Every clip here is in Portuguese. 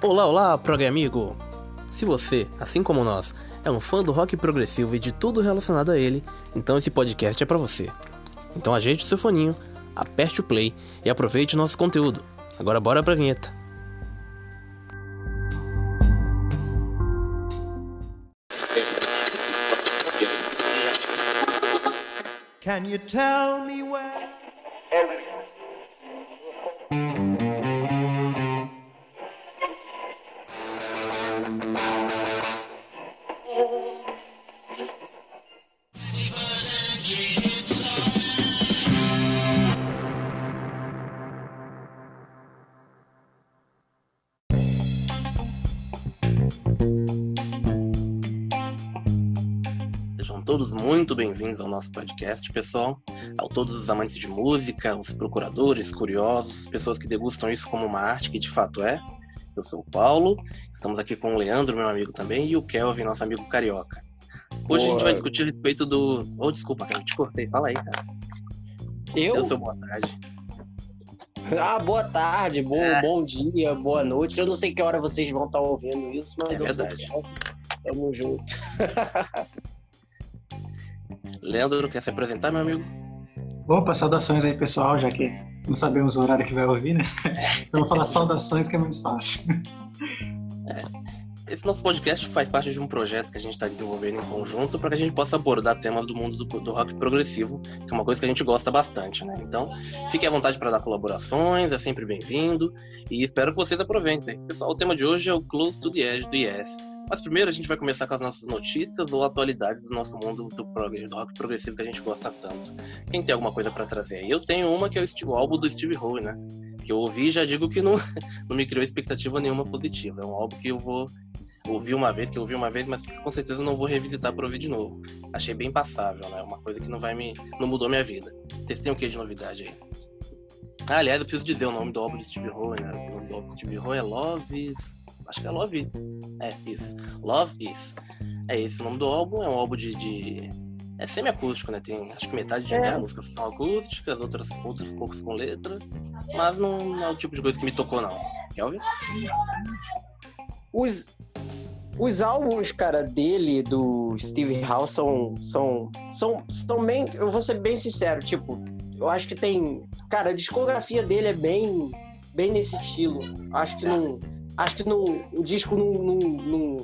Olá, olá, prog amigo! Se você, assim como nós, é um fã do rock progressivo e de tudo relacionado a ele, então esse podcast é para você. Então ajeite o seu foninho, aperte o play e aproveite o nosso conteúdo. Agora bora pra vinheta. Can you tell me where? Muito bem-vindos ao nosso podcast, pessoal. A todos os amantes de música, os procuradores, curiosos, as pessoas que degustam isso como uma arte que de fato é. Eu sou o Paulo, estamos aqui com o Leandro, meu amigo também, e o Kelvin, nosso amigo carioca. Hoje a gente vai discutir a respeito do. Oh, desculpa, cara, eu te cortei. Fala aí, cara. Eu? Eu sou boa tarde. Ah, boa tarde, bom, É. bom dia, boa noite. Eu não sei que hora vocês vão estar ouvindo isso, mas É eu verdade. Tamo junto. Leandro, quer se apresentar, meu amigo? Opa, saudações aí, pessoal, já que não sabemos o horário que vai ouvir, né? Eu vou falar saudações que é mais fácil. Esse nosso podcast faz parte de um projeto que a gente está desenvolvendo em conjunto para que a gente possa abordar temas do mundo do, do rock progressivo, que é uma coisa que a gente gosta bastante, né? Então, fique à vontade para dar colaborações, é sempre bem-vindo e espero que vocês aproveitem. Pessoal, o tema de hoje é o Close to the Edge do Yes. Mas primeiro a gente vai começar com as nossas notícias ou atualidades do nosso mundo do, rock progressivo que a gente gosta tanto. Quem tem alguma coisa para trazer? Eu tenho uma que é o, álbum do Steve Howe, né? Que eu ouvi e já digo que não, não me criou expectativa nenhuma positiva. É um álbum que eu vou ouvi uma vez, que eu ouvi uma vez, mas que com certeza não vou revisitar para ouvir de novo. Achei bem passável, né? Uma coisa que não vai me. não mudou minha vida. Vocês têm o que de novidade aí? Ah, aliás, eu preciso dizer o nome do álbum do Steve Howe, né? O nome do álbum do Steve Howe é Love is. Acho que é Love. É, isso. Love is. É esse o nome do álbum, é um álbum de. de- É semi-acústico, né? Tem acho que metade de É. músicas são acústicas, outras, outros poucos com letra. Mas não, não é o tipo de coisa que me tocou, não. Quer ouvir? Os, os álbuns, cara, dele, do Steve Howe, são, são, são, são bem. Eu vou ser bem sincero, tipo, eu acho que tem. Cara, a discografia dele é bem, bem nesse estilo. Acho que não. Acho que não, o disco não, não.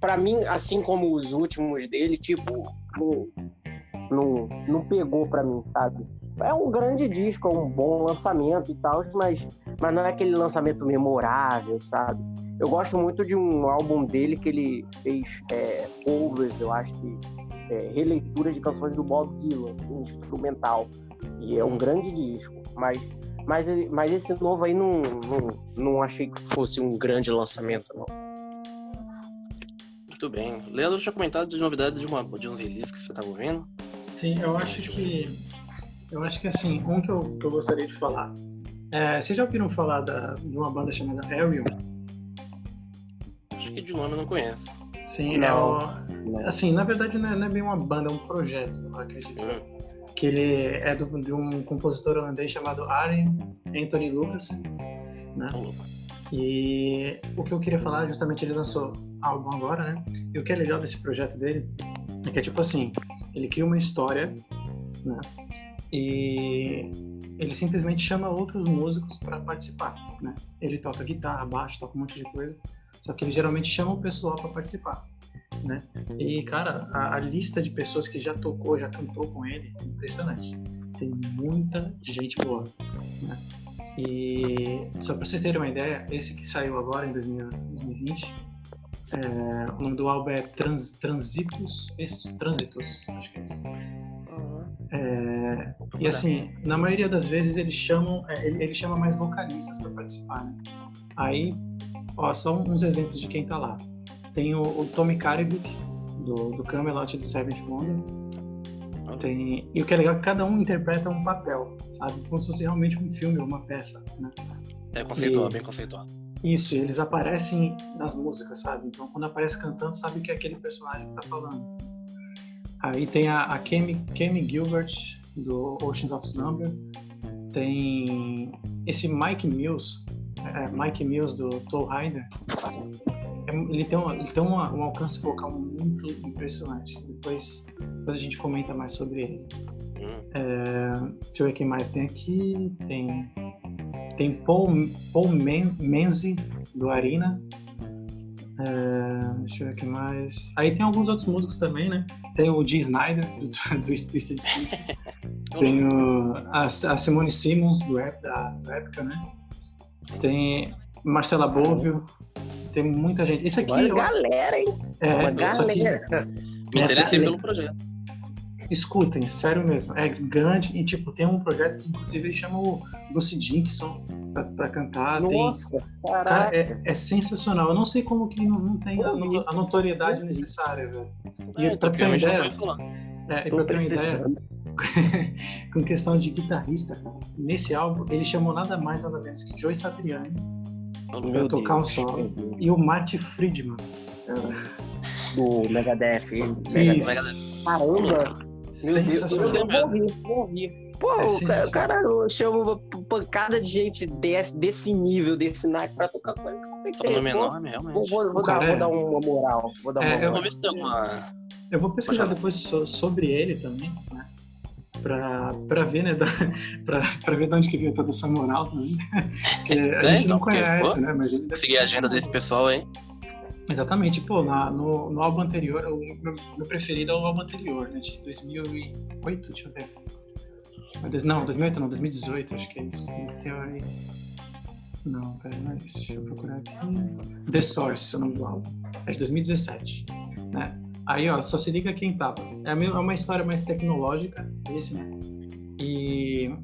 Pra mim, assim como os últimos dele, tipo, não, não, não pegou pra mim, sabe? É um grande disco, é um bom lançamento e tal, mas, mas não é aquele lançamento memorável, sabe? Eu gosto muito de um álbum dele que ele fez é, covers, eu acho que é, releitura de canções do Bob Dylan, um instrumental. E é um grande disco. Mas, mas, mas esse novo aí não, não, não achei que fosse um grande lançamento, não. Muito bem. Leandro tinha comentado de novidades de, uma, de uns releases que você estava ouvindo. Sim, eu acho que. Eu acho que assim, um que eu, que eu gostaria de falar. É, vocês já ouviram falar da, de uma banda chamada Ariel? Acho que de nome eu não conheço. Sim, Não. é o- assim, na verdade não é, não é bem uma banda, é um projeto, eu acredito. Hum, Que ele é do, de um compositor holandês chamado Arjen Anthony Lucas. Né? E o que eu queria falar, justamente ele lançou álbum agora, né? E o que é legal desse projeto dele é que é tipo assim, ele cria uma história, né? E ele simplesmente chama outros músicos para participar, né? Ele toca guitarra, baixo, toca um monte de coisa, só que ele geralmente chama o pessoal para participar, né? E cara, a, a lista de pessoas que já tocou, já cantou com ele, é impressionante. Tem muita gente boa, né? E só para vocês terem uma ideia, esse que saiu agora em 2000 2020, é, o nome do álbum é Trans, Transitos, isso, Trânsitos, acho que é isso. É, e assim, na maioria das vezes eles chamam, é, ele, ele chama mais vocalistas para participar, né? Aí, ó, só uns exemplos de quem tá lá. Tem o, o Tommy Caribuk, do, do Camelot do Seventh Wonder. Tem, e o que é legal é que cada um interpreta um papel, sabe? Como se fosse realmente um filme ou uma peça, né? É conceitual, E- bem conceitual. Isso, eles aparecem nas músicas, sabe? Então, quando aparece cantando, sabe que é aquele personagem que tá falando. Aí tem a, a Kemi, Kemi Gilbert, do Oceans of Slumber. Tem esse Mike Mills, é, Mike Mills do Toe Rider, ele tem, um, ele tem uma- um alcance vocal muito impressionante. Depois, depois a gente comenta mais sobre ele. Hum, É, deixa eu ver quem mais tem aqui. Tem, tem Paul, Paul Men, Menzi, do Arena. É, deixa eu ver quem mais. Aí tem alguns outros músicos também, né? Tem o G. Snyder, do, do Twisted Sister. tem o, a, a Simone Simmons, do, da, do Epica, né? Tem Marcela Bovio. Tem muita gente. Isso aqui... Uma eu- galera, hein? é, Uma isso aqui- galera. me interessei pelo projeto. Escutem, sério mesmo. É grande e, tipo, tem um projeto que, inclusive, ele chama o Lucy Dixon pra, pra cantar. Tem- Nossa, Cara, caraca. é, é sensacional. Eu não sei como que não, não tem a, no- a notoriedade necessária, velho. E É, pra ter uma ideia, é, e pra ter uma ideia, com questão de guitarrista, cara, nesse álbum ele chamou nada mais nada menos que Joe Satriani Meu tocar um Deus, meu Deus. e o Marty Friedman. Do Megadeth. Megadeth. Isso. Caramba! Meu Deus, eu vou vou ouvir. Pô, É o cara, chama uma pancada de gente desse, desse nível, desse naipe pra tocar com ele. Tem que Só nome ser. Pô, enorme, Vou, realmente. vou, vou cara dar, vou é- dar uma moral. Vou dar uma É, eu- moral. Tem alguma. Eu vou pesquisar depois so- sobre ele também, né? Pra, pra ver, né? Pra ver de onde que veio toda essa moral também. Porque a É, gente não então, porque, conhece, pô, né? Mas ele deve Seguir a agenda desse pessoal aí. Exatamente, pô, na- no, no álbum anterior, o meu, meu preferido é o álbum anterior, né? De 2008, deixa eu ver. Não, 2008 não, 2018, acho que é isso. Theory. Não, pera, não é isso. Deixa eu procurar aqui. The Source, é o nome do álbum. É de 2017, né? Aí, ó, só se liga quem tava. É é uma história mais tecnológica, esse, né? E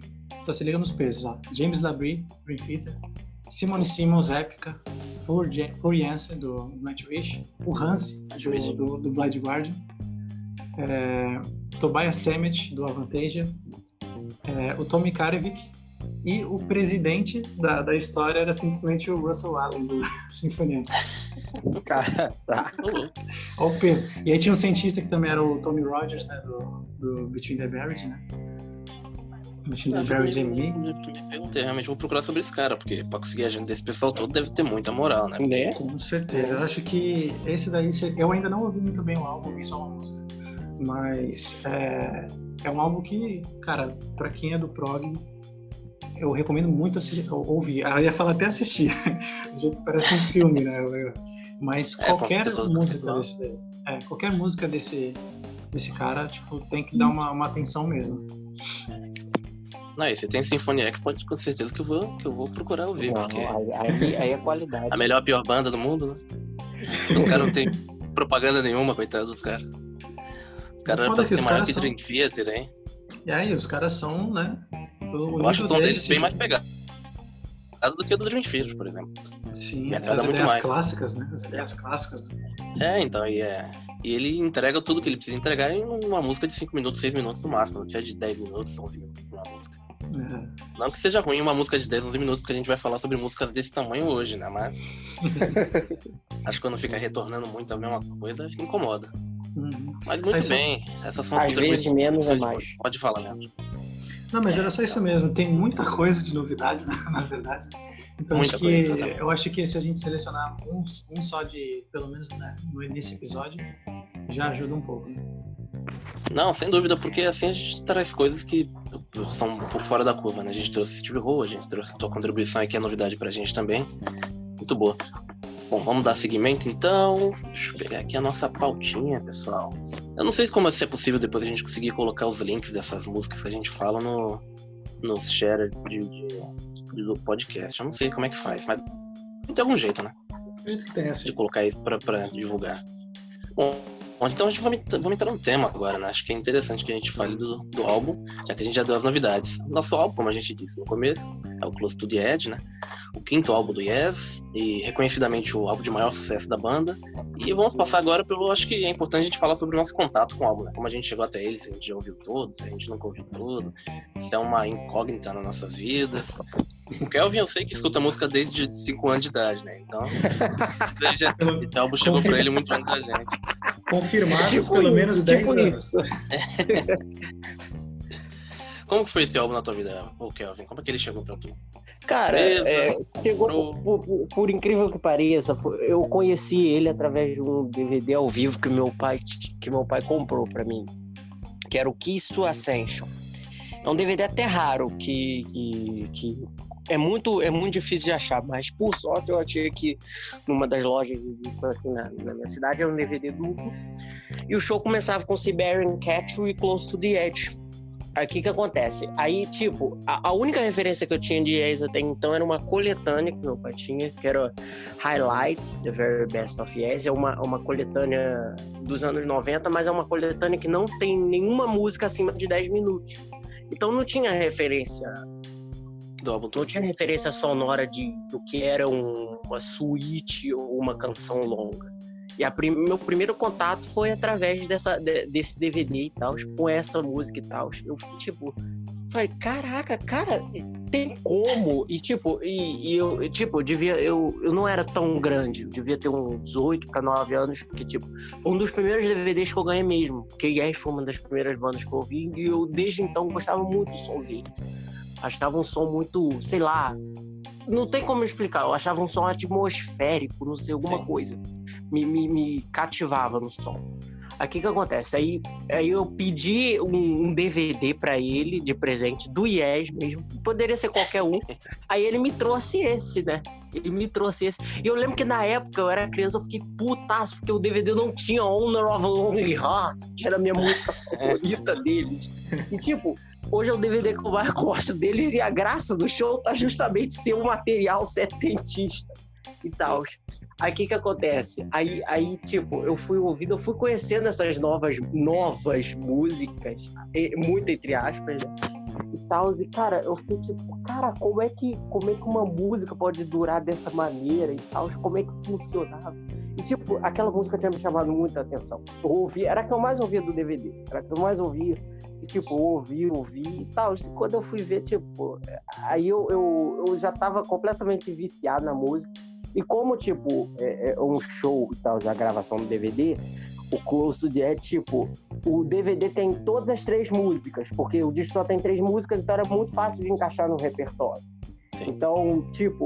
só se liga nos pesos, ó. James Labrie, Dream Theater. Simone Simmons, Épica. Jansen, do Nightwish. O Hans, do, do, do Blind Guardian. É, Tobias Sammet, do Avantasia. É, o Tommy Karevic. E o presidente da, da história era simplesmente o Russell Allen, do Sinfonia. Cara, tá. Olha o peso. E aí tinha um cientista que também era o Tommy Rogers, né? Do, do Between the Average, né? Between the que and Me. perguntei, realmente vou procurar sobre esse cara, porque pra conseguir a agenda desse pessoal todo deve ter muita moral, né? Né? Com certeza. Eu acho que esse daí, eu ainda não ouvi muito bem o álbum, ouvi só uma música. Mas é, é um álbum que, cara, pra quem é do prog, eu recomendo muito assistir, ou- ouvir. Eu ia falar até assistir. Do jeito que Parece um filme, né? Mas É, qualquer certeza, música claro. desse é, qualquer música desse, desse cara, tipo, tem que dar uma, uma atenção mesmo. Não, e se tem Symphony X, pode com certeza que eu vou, que eu vou procurar ouvir, Não, porque aí, aí, é qualidade. a melhor, pior banda do mundo, né? Os caras não tem propaganda nenhuma, coitado dos caras. Os caras que os ter maior que são- Dream Theater, hein? E aí, os caras são, né? Eu acho o som deles bem mais pegado do que o do Dream Theater, por exemplo. Sim, Me agrada as muito ideias mais. clássicas, né? As ideias clássicas. É, então, e, é, e ele entrega tudo que ele precisa entregar em uma música de 5 minutos, 6 minutos no máximo. Não precisa de 10 minutos, 11 minutos uma música. É. Não que seja ruim uma música de 10, 11 minutos, porque a gente vai falar sobre músicas desse tamanho hoje, né? Mas. acho que quando fica retornando muito a mesma coisa, incomoda. Uhum. Mas muito Mas bem. Essas são as Às vezes menos é mais. hoje. Pode falar, né? Não, mas era só isso mesmo. Tem muita coisa de novidade, na, na verdade. Então Muita acho que, coisa, eu acho que se a gente selecionar um, um só de, pelo menos né, no- nesse episódio, já ajuda um pouco. Né? Não, sem dúvida, porque assim a gente traz coisas que são um pouco fora da curva, né? A gente trouxe Steve Ho, a gente trouxe a tua contribuição aqui, é novidade pra gente também. Muito boa. Bom, vamos dar seguimento então. Deixa eu pegar aqui a nossa pautinha, pessoal. Eu não sei como se é possível depois a gente conseguir colocar os links dessas músicas que a gente fala no, no share de, de- do podcast. Eu não sei como é que faz, mas tem algum jeito, né? Acredito que tem essa. de colocar isso pra, pra divulgar. Bom, bom, então a gente vamos, vamos entrar no tema agora, né? Acho que é interessante que a gente fale do, do álbum, já que a gente já deu as novidades. Nosso álbum, como a gente disse no começo, é o Close to the Edge, né? O quinto álbum do Yes, e reconhecidamente o álbum de maior sucesso da banda. E vamos passar agora pelo. Acho que é importante a gente falar sobre o nosso contato com o álbum, né? Como a gente chegou até ele, se a gente já ouviu todo, se a gente nunca ouviu tudo, se é uma incógnita nas nossas vidas. O Kelvin, eu sei que escuta música desde 5 anos de idade, né? Então, já- esse álbum chegou pra ele muito antes da gente. Confirmados Tipo pelo isso, menos 10 tipo anos. isso. Como que foi esse álbum na tua vida, ô Kelvin? Como é que ele chegou pra tu? Cara, é, chegou, por, por- por incrível que pareça, eu conheci ele através de um DVD ao vivo que meu pai, que meu pai comprou pra mim, que era o Kiss to Ascension. É um DVD até raro, que, que, que é, muito, é muito difícil de achar, mas por sorte eu achei aqui numa das lojas de disco aqui na, na minha cidade, é um DVD duplo. E o show começava com Siberian Cat e Close to the Edge. Aí o que que acontece? Aí, tipo, a, a única referência que eu tinha de Yes até então era uma coletânea que meu pai tinha, que era Highlights, The Very Best of Yes. É uma, uma coletânea dos anos 90, mas é uma coletânea que não tem nenhuma música acima de 10 minutos. Então não tinha referência, não tinha referência sonora de, do que era um- uma suíte ou uma canção longa. E a prim- meu primeiro contato foi através dessa, de- desse DVD e tal, com essa música e tal. Eu fiquei tipo, falei, caraca, cara, tem como? E tipo, e, e eu, e, tipo, eu devia, eu, eu não era tão grande, eu devia ter uns 8 para 9 anos, porque tipo, foi um dos primeiros DVDs que eu ganhei mesmo. Porque Yes foi uma das primeiras bandas que eu ouvi e eu desde então gostava muito do som deles. Achava um som muito, sei lá, não tem como explicar. Eu achava um som atmosférico, não sei, alguma coisa. Me, me, me cativava no som. Aí o que que acontece? Aí, aí eu pedi um, um DVD pra ele de presente do Yes mesmo. Poderia ser qualquer um. Aí ele me trouxe esse, né? Ele me trouxe esse. E eu lembro que na época eu era criança, eu fiquei putaço, porque o DVD não tinha Honor of a Lonely Heart, que era a minha música favorita deles. E tipo, hoje é o DVD que eu mais gosto deles e a graça do show tá justamente ser um material setentista e tal. Aí o que que acontece? Aí, aí, tipo, eu fui ouvindo, eu fui conhecendo essas novas, novas músicas, muito entre aspas, né? E tal, e cara, eu fiquei tipo, cara, como é que, como é que uma música pode durar dessa maneira e tal? Como é que funcionava? E tipo, aquela música tinha me chamado muita atenção. Eu ouvi, era a que eu mais ouvia do DVD, era a que eu mais ouvia. E tipo, ouvi, ouvi e tal. E quando eu fui ver, tipo, aí eu, eu, eu já tava completamente viciado na música. E como, tipo, é, é um show e tal, a gravação do DVD, o Close to the Edge, tipo, o DVD tem todas as três músicas, porque o disco só tem três músicas, então era muito fácil de encaixar no repertório. Sim. Então, tipo,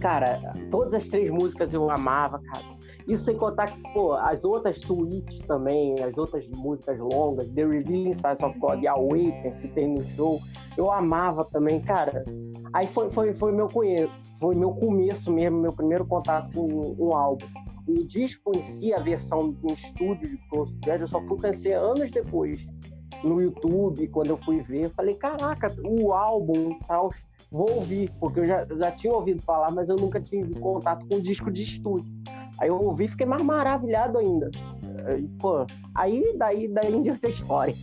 cara, todas as três músicas eu amava, cara. Isso sem contar que, pô, as outras suítes também, as outras músicas longas, The Revealing Signs of God e Awaken, que tem no show, eu amava também, cara. Aí foi, foi, foi, meu, foi meu começo mesmo, meu primeiro contato com um álbum. O disco em si, a versão em estúdio de Close to eu só fui conhecer anos depois no YouTube, quando eu fui ver. Eu falei, caraca, o álbum tal, vou ouvir, porque eu já, já tinha ouvido falar, mas eu nunca tive contato com o disco de estúdio. Aí eu ouvi e fiquei mais maravilhado ainda. Aí, pô, aí daí, daí em diante a história.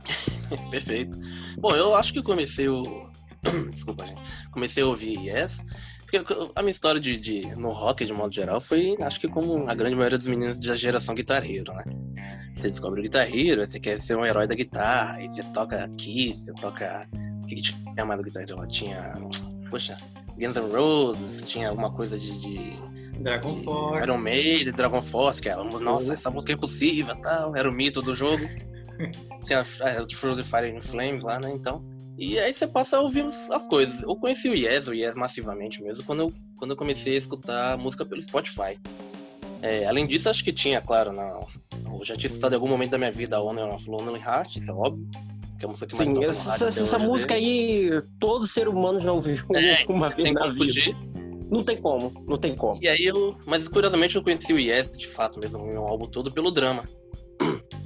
Perfeito. Bom, eu acho que comecei o. Desculpa, gente. Comecei a ouvir Yes. Porque a minha história de, de- no rock, de modo geral, foi, acho que como a grande maioria dos meninos da geração guitarreiro, né? Você descobre o guitarreiro, você quer ser um herói da guitarra, aí você toca aqui, você toca. O que, tinha mais do guitarreiro? Tinha. Poxa, Guns N' Roses, tinha alguma coisa de. de Dragon Force. Iron Maiden, Dragon Force, que era, nossa, essa música é impossível, tal, era o mito do jogo. Tinha a Through the Fire and Flames lá, né, então. E aí você passa a ouvir as coisas. Eu conheci o Yes, o Yes massivamente mesmo, quando eu, quando eu comecei a escutar música pelo Spotify. É, além disso, acho que tinha, claro, na, eu já tinha escutado em algum momento da minha vida a Honor of Lonely Heart, isso é óbvio. Que é a música que mais Sim, essa, essa, música dele. aí, todo ser humano já ouviu É, uma vez tem na vida. fugir. Não tem como, não tem como. E aí eu. Mas curiosamente eu conheci o Yes, de fato mesmo, o meu álbum todo pelo drama.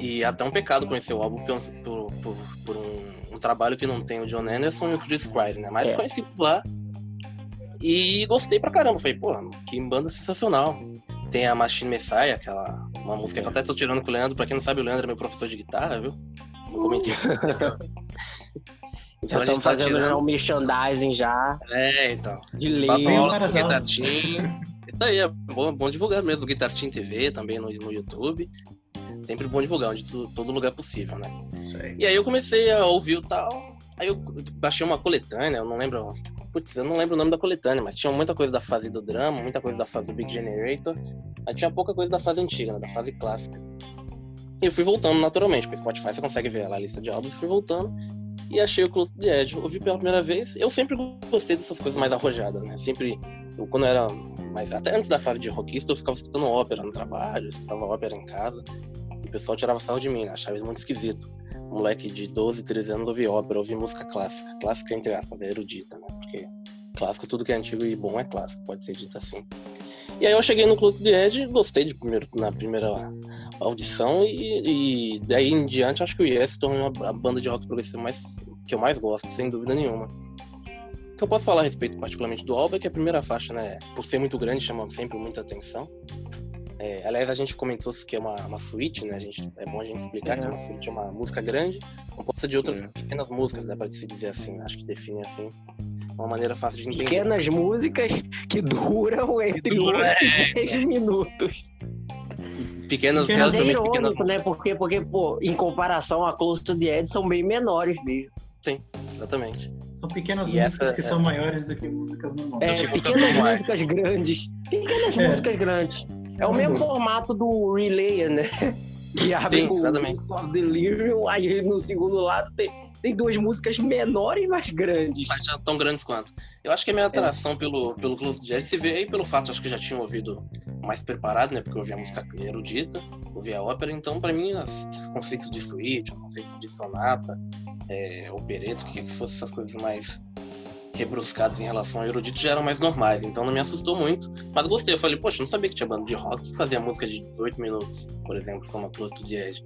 E é até um pecado conhecer o álbum por, por, por- um, um trabalho que não tem o John Anderson e o Chris Squire, né? Mas É. conheci por lá. E gostei pra caramba. Falei, pô, que banda sensacional. Tem a Machine Messiah, aquela. Uma música que eu até tô tirando com o Leandro. Pra quem não sabe, o Leandro é meu professor de guitarra, viu? Não comentei Já Então gente estamos tá fazendo tirando- já um merchandising já, É, então. de Team. Isso aí, é bom, bom divulgar mesmo. Guitar Team TV também no, no YouTube. Sempre bom divulgar, onde tu- todo lugar possível, né? Isso aí. E aí eu comecei a ouvir o tal. Aí eu baixei uma coletânea, eu não lembro. Putz, eu não lembro o nome da coletânea, mas tinha muita coisa da fase do drama, muita coisa da fase do Big Generator. Aí tinha pouca coisa da fase antiga, né? Da fase clássica. E eu fui voltando naturalmente, porque o Spotify você consegue ver lá a lista de álbuns, e fui voltando. E achei o Close the Edge. Ouvi pela primeira vez. Eu sempre gostei dessas coisas mais arrojadas, né? Sempre, eu, quando eu era mais até antes da fase de rockista, eu ficava escutando ópera no trabalho, eu escutava ópera em casa. E o pessoal tirava sarro de mim, né? achava isso muito esquisito. Um moleque de 12, 13 anos ouvia ópera, ouvia música clássica. Clássica entre aspas, é erudita, né? Porque clássico, tudo que é antigo e bom é clássico, pode ser dito assim. E aí eu cheguei no Close the Edge, gostei de primeiro, na primeira audição e, e daí em diante acho que o Yes tornou a banda de rock progressivo mais, que eu mais gosto, sem dúvida nenhuma. O que eu posso falar a respeito particularmente do álbum é que a primeira faixa, né, por ser muito grande, chama sempre muita atenção. É, aliás, a gente comentou que é uma, uma suíte, né? A gente, é bom a gente explicar é. que uma suíte é uma música grande, composta de outras é. pequenas músicas, dá pra se dizer assim, acho que define assim uma maneira fácil de entender. Pequenas músicas que duram entre que dura, 8 e 10 é. minutos. Pequenas, pequenas é irônico, pequenas... né? Porque, porque, pô, em comparação a Close to the Edge, são bem menores mesmo. Sim, exatamente. São pequenas e músicas que é... são maiores do que músicas normais. É, pequenas músicas grandes. Pequenas é. músicas grandes. É o mesmo formato do Relay, né? Que abre Sim, o of Delirium, aí no segundo lado tem tem duas músicas menores, mas grandes. Mas já tão grandes quanto. Eu acho que a minha atração é. pelo, pelo Close Jazz se vê aí pelo fato, acho que já tinha ouvido mais preparado, né? Porque eu ouvi a música erudita, ouvi a ópera, então para mim os conceitos de suíte, conceitos de sonata, é, opereto, que, que fosse essas coisas mais rebruscadas em relação ao erudito já eram mais normais, então não me assustou muito, mas gostei. Eu falei, poxa, não sabia que tinha banda de rock que fazia música de 18 minutos, por exemplo, como a Close to Jazz.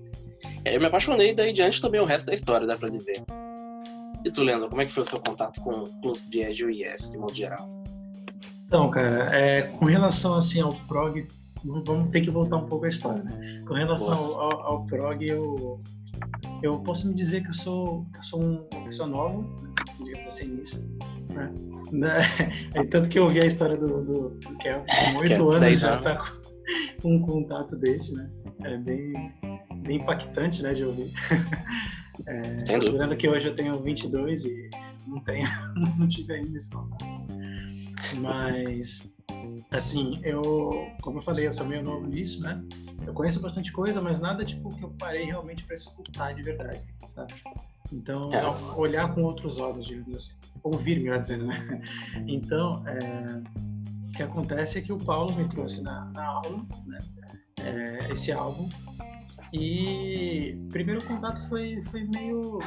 Eu me apaixonei, daí diante também o resto da história, dá pra dizer. E tu, Leandro, como é que foi o seu contato com o Close Jazz e o IS, de modo geral? Então, cara, é, com relação assim ao prog, vamos ter que voltar um pouco a história, né? Com relação ao, ao, prog, eu, eu posso me dizer que eu sou, que eu sou um, uma pessoa nova, digamos assim, nisso. Né? É, tanto que eu ouvi a história do, do, do Kelvin, com oito anos já tá com um contato desse, né? É bem, bem impactante, né, de ouvir. É, considerando que hoje eu tenho 22 e não tenho, não tive ainda esse contato. Mas, assim, eu, como eu falei, eu sou meio novo nisso, né? Eu conheço bastante coisa, mas nada tipo que eu parei realmente para escutar de verdade, sabe? Então, é. olhar com outros olhos, digamos assim. Ouvir, melhor dizendo, né? Então, é, o que acontece é que o Paulo me trouxe na, na aula, né? É, esse álbum e o primeiro contato foi, foi meio,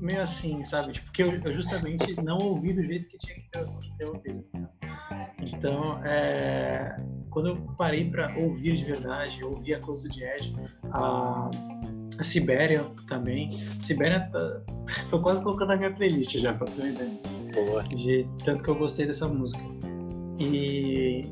meio assim, sabe? Tipo, porque eu, eu justamente não ouvi do jeito que tinha que ter, ter ouvido. Então, é, quando eu parei para ouvir de verdade, ouvir a Close de Edge, a, a Sibéria também. Sibéria, tá, tô quase colocando na minha playlist já, pra ter uma ideia. Boa. De tanto que eu gostei dessa música. E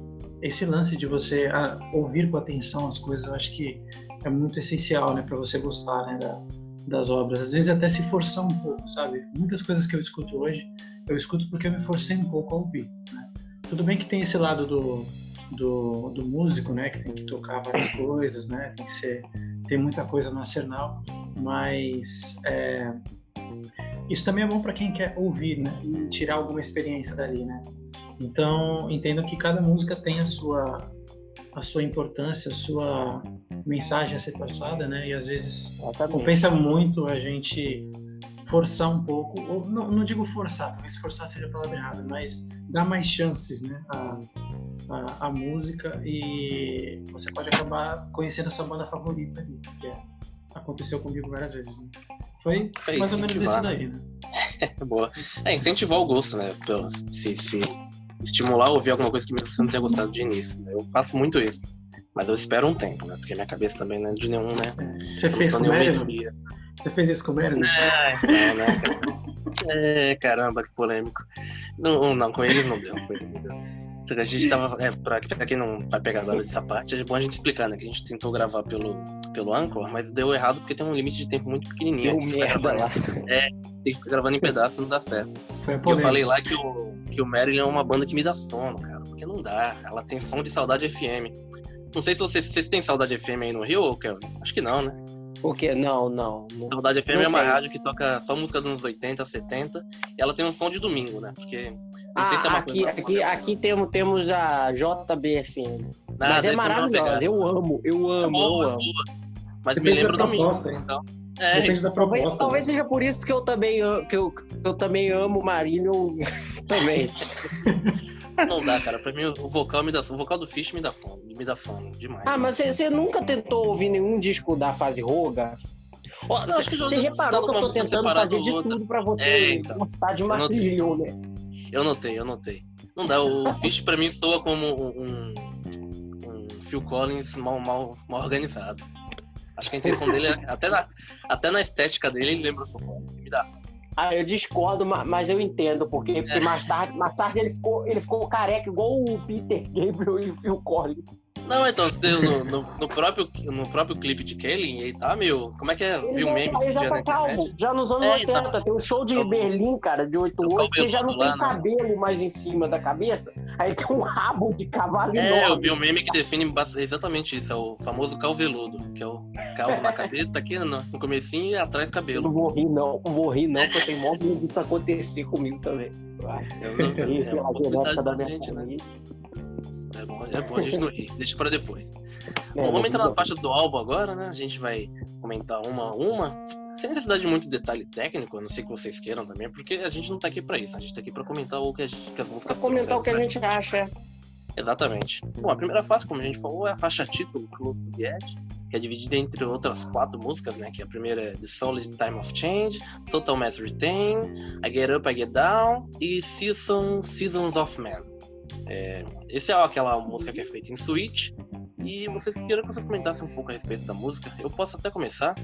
esse lance de você a, ouvir com atenção as coisas, eu acho que é muito essencial, né, para você gostar, né, da, das obras. Às vezes até se forçar um pouco, sabe? Muitas coisas que eu escuto hoje, eu escuto porque eu me forcei um pouco a ouvir. Né? Tudo bem que tem esse lado do, do, do, músico, né, que tem que tocar várias coisas, né, tem que ser, tem muita coisa no arsenal, mas é, isso também é bom para quem quer ouvir, né, e tirar alguma experiência dali, né. Então entendo que cada música tem a sua a sua importância, a sua mensagem a ser passada, né? E às vezes Exatamente. compensa muito a gente forçar um pouco, ou não, não digo forçar, talvez forçar seja a palavra errada, mas dar mais chances, né? A, a, a, música e você pode acabar conhecendo a sua banda favorita ali, que é, aconteceu comigo várias vezes, né? Foi é mais ou menos isso daí, né? Boa. É, incentivar o gosto, né? Pelo, se, se estimular a ouvir alguma coisa que você não tenha gostado de início. Né? Eu faço muito isso. Mas eu espero um tempo, né? Porque minha cabeça também não é de nenhum, né? Você fez com o Você fez isso com o Meryl? É, né? é, caramba, que polêmico. Não, não, com eles não deu. A gente tava. É, pra, pra quem não vai pegar agora dessa parte, é bom a gente explicar, né? Que a gente tentou gravar pelo, pelo Anchor, mas deu errado porque tem um limite de tempo muito pequenininho. Deu merda lá. É, tem que ficar gravando em pedaços, não dá certo. eu falei lá que o, que o Marilyn é uma banda que me dá sono, cara. Porque não dá. Ela tem som de saudade FM. Não sei se vocês, vocês têm Saudade FM aí no Rio, ou Kelvin? Acho que não, né? O quê? Não, não. Saudade FM não é uma tem. rádio que toca só música dos anos 80, 70. E ela tem um som de domingo, né? Porque. ah, se é aqui, aqui, aqui temos, temos a JBFM. Mas é maravilhosa, eu amo, eu amo, é boa, eu amo. Mas Você me lembra do domingo, então. É, Depende da Talvez, proposta. talvez né? seja por isso que eu também amo, que eu, que eu também amo o Marinho também. não dá, cara. Pra mim, o vocal, me dá, o vocal do Fish me dá fome, me dá sono demais. Ah, mas você, nunca tentou ouvir nenhum disco da fase Roga? Você reparou que eu tô tentando fazer de outra. tudo pra você É, então. gostar de Eu não- Marillion, né? Eu notei, eu notei. Não dá, o Fish pra mim soa como um, um Phil Collins mal, mal, mal organizado. Acho que a intenção dele, é, até na, até na estética dele, ele lembra o Collins. Me dá. Ah, eu discordo, ma- mas eu entendo, porque, porque É. mais, tarde, mais tarde ele ficou, ele ficou careca igual o Peter Gabriel e o Collins. Não, então, no, no, no próprio, no próprio clipe de Kelly, ele tá, meu. Como é que é? Ele Viu já, meme ele já tá calvo, já nos anos É, 80. então. Tem um show de Então, Berlim, cara, de 88, que já não tem né? cabelo mais em cima da cabeça. Aí tem um rabo de cavalo É, eu vi um meme que define exatamente isso, é o famoso calveludo, que é o calvo na cabeça, tá aqui no, no comecinho e atrás Eu cabelo. não vou rir, não. Não vou rir, não, porque eu tenho mó medo disso acontecer comigo também. Eu acho. Eu não- Eu uma genética da possibilidade minha gente, né? família. É bom, é bom a gente não rir, deixa pra depois. É, Bom, vamos entrar tudo nas faixas do álbum agora, né? A gente vai comentar uma a uma. Sem necessidade de muito detalhe técnico, a não ser que vocês queiram também, porque a gente não tá aqui pra isso. A gente tá aqui pra comentar o que, a gente, que as músicas Pra comentar o que a gente acha. né? Exatamente. Bom, a primeira faixa, como a gente falou, é a faixa título, Close to the Edge, que é dividida entre outras quatro músicas, né? Que a primeira é The Solid Time of Change, Total Mass Retain, I Get Up, I Get Down e Season, Seasons of Man. É, esse é aquela música que é feita em suite. E vocês queiram que vocês comentassem um pouco a respeito da música? Eu posso até começar.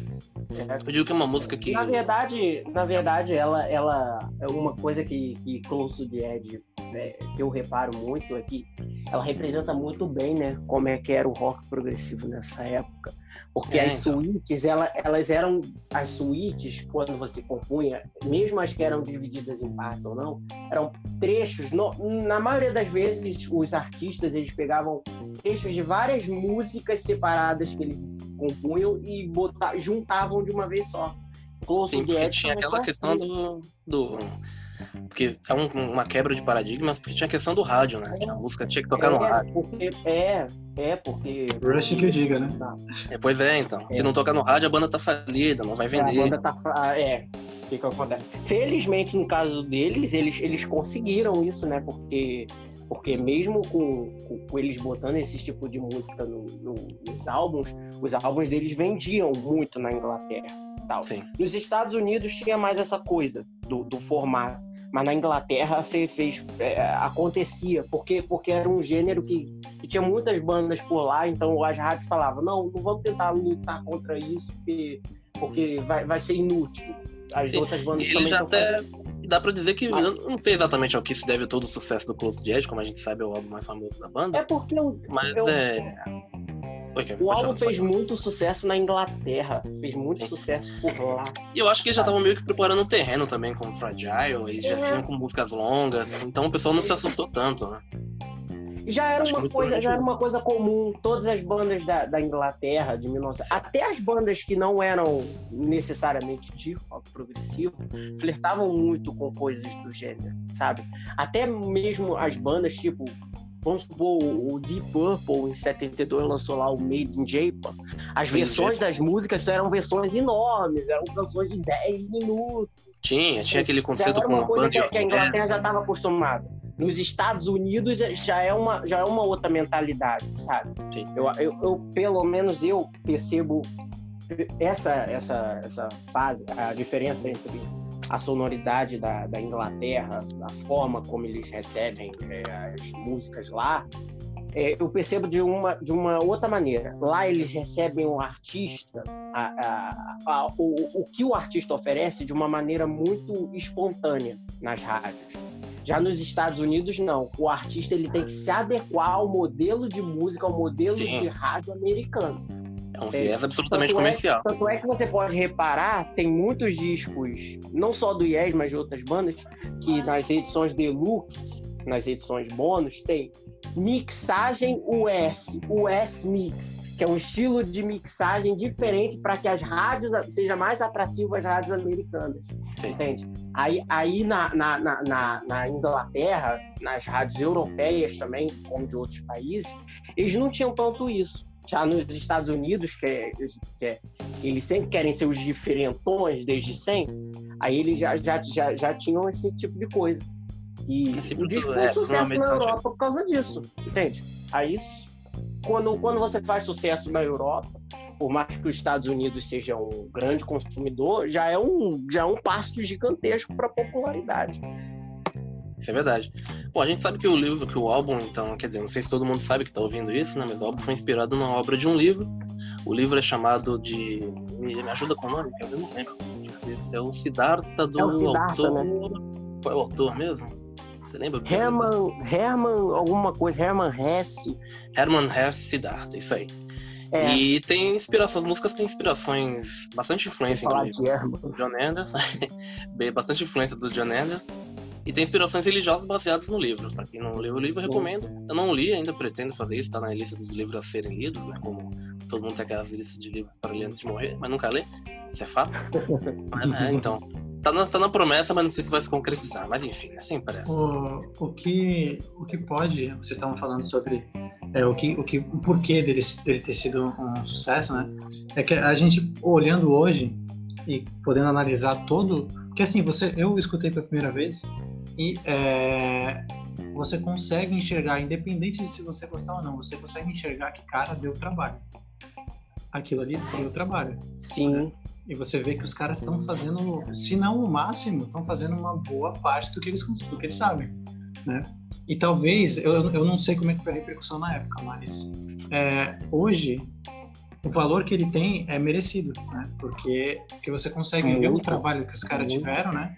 Eu digo que é uma música que. Na verdade, na verdade, ela, ela é uma coisa que, que Close to the Edge, né, que eu reparo muito é que ela representa muito bem, né, como é que era o rock progressivo nessa época. Porque É, as então. suítes, ela, elas eram as suítes quando você compunha, mesmo as que eram divididas em partes ou não, eram trechos. no- na maioria das vezes, os artistas eles pegavam trechos de várias músicas separadas que eles compunham e botar, juntavam de uma vez só. Close Sim, tinha aquela questão assim. do. do... Porque é um- uma quebra de paradigmas, porque tinha a questão do rádio, né? A música tinha que tocar no é, rádio. Porque, é, é, porque. Rush que o diga, né? É, pois é, então. Se É. não tocar no rádio, a banda tá falida, não vai A vender. banda tá. fra- É. O que, que acontece? Felizmente, no caso deles, eles, eles conseguiram isso, né? Porque, porque mesmo com, com, com eles botando esse tipo de música no- no- nos álbuns, os álbuns deles vendiam muito na Inglaterra. Tal. Sim. Nos Estados Unidos tinha mais essa coisa do, do formato. Mas na Inglaterra fez, fez, é, acontecia, porque, porque era um gênero que, que tinha muitas bandas por lá, então as rádios falavam, não, não vamos tentar lutar contra isso, porque, porque vai, vai ser inútil. As Sim, outras bandas também eles tão até. Dá pra dizer que. Mas- Eu não sei exatamente ao que se deve todo o sucesso do Close the Edge, como a gente sabe, é o álbum mais famoso da banda. É porque o, Mas eu- é. O álbum fez muito sucesso na Inglaterra, fez muito sucesso por lá. E eu acho que eles já estavam meio que preparando o terreno também com o Fragile, eles já vinham com músicas longas, então o pessoal não se assustou tanto, né? Já era Acho uma coisa, já era uma coisa comum. Todas as bandas da, da Inglaterra de 1900, até as bandas que não eram necessariamente de rock progressivo, flertavam muito com coisas do gênero, sabe? Até mesmo as bandas tipo Vamos supor, o Deep Purple em 72 lançou lá o Made in Japan. As Sim, versões das músicas eram versões enormes, eram canções de 10 minutos. Tinha, tinha aquele Já conceito era com uma coisa que, que a Inglaterra já estava acostumada. Nos Estados Unidos já é uma, já é uma outra mentalidade, sabe? Sim. Eu, eu, eu, pelo menos eu percebo essa, essa, essa fase, a diferença entre a sonoridade da, da Inglaterra, a forma como eles recebem é, as músicas lá, é, eu percebo de uma, de uma outra maneira. Lá eles recebem o artista, a, a, a, o, o que o artista oferece de uma maneira muito espontânea nas rádios. Já nos Estados Unidos, não. O artista ele tem que se adequar ao modelo de música, ao modelo Sim. de rádio americano. É um viés absolutamente Tanto é- comercial. Tanto é que você pode reparar, tem muitos discos, não só do Yes, mas de outras bandas, que nas edições deluxe, nas edições bônus, tem mixagem US, US Mix, que é um estilo de mixagem diferente para que as rádios seja mais atrativo às rádios americanas. Sim. Entende? Aí, aí na, na, na, na, na Inglaterra, nas rádios europeias também, como de outros países, eles não tinham tanto isso. Já nos Estados Unidos, que, é, que, é, que eles sempre querem ser os diferentões desde sempre, aí eles já, já, já, já tinham esse tipo de coisa. E o disco foi um sucesso na Europa por causa disso, entende? Aí, quando, quando você faz sucesso na Europa, por mais que os Estados Unidos seja um grande consumidor, já é um, já é um passo gigantesco para a popularidade. Isso é verdade. Bom, a gente sabe que o livro, que o álbum, então, quer dizer, não sei se todo mundo sabe que está ouvindo isso, né? Mas o álbum foi inspirado numa obra de um livro. O livro é chamado de. Me ajuda com o nome? Eu não lembro. Esse é o Siddhartha do é o Siddhartha, autor. Né? Qual é o autor mesmo? Você lembra? Herman, Herman, alguma coisa, Herman Hesse. Herman Hesse Siddhartha, isso aí. É. E tem inspiração, as músicas têm inspirações, bastante influência do John Anderson, bastante influência do John Anderson. E tem inspirações religiosas baseadas no livro. Para quem não leu o livro, eu recomendo. Eu não li, ainda pretendo fazer isso, está na lista dos livros a serem lidos, né? Como todo mundo tem aquelas listas de livros para ler antes de morrer, mas nunca lê. Isso é fato. é, então, Tá na, tá na promessa, mas não sei se vai se concretizar. Mas enfim, assim parece. O, o, que, o que pode, vocês estavam falando sobre é, o, que, o, que, o porquê dele, dele ter sido um sucesso, né? É que a gente, olhando hoje e podendo analisar todo. Porque assim, você, eu escutei pela primeira vez e é, você consegue enxergar, independente de se você gostar ou não, você consegue enxergar que, cara, deu trabalho. Aquilo ali deu trabalho. Sim. E você vê que os caras estão fazendo, se não o máximo, estão fazendo uma boa parte do que eles, do que eles sabem, né? E talvez, eu, eu não sei como é que foi a repercussão na época, mas é, hoje o valor que ele tem é merecido, né? Porque, porque você consegue muito, ver o trabalho que os caras tiveram, né?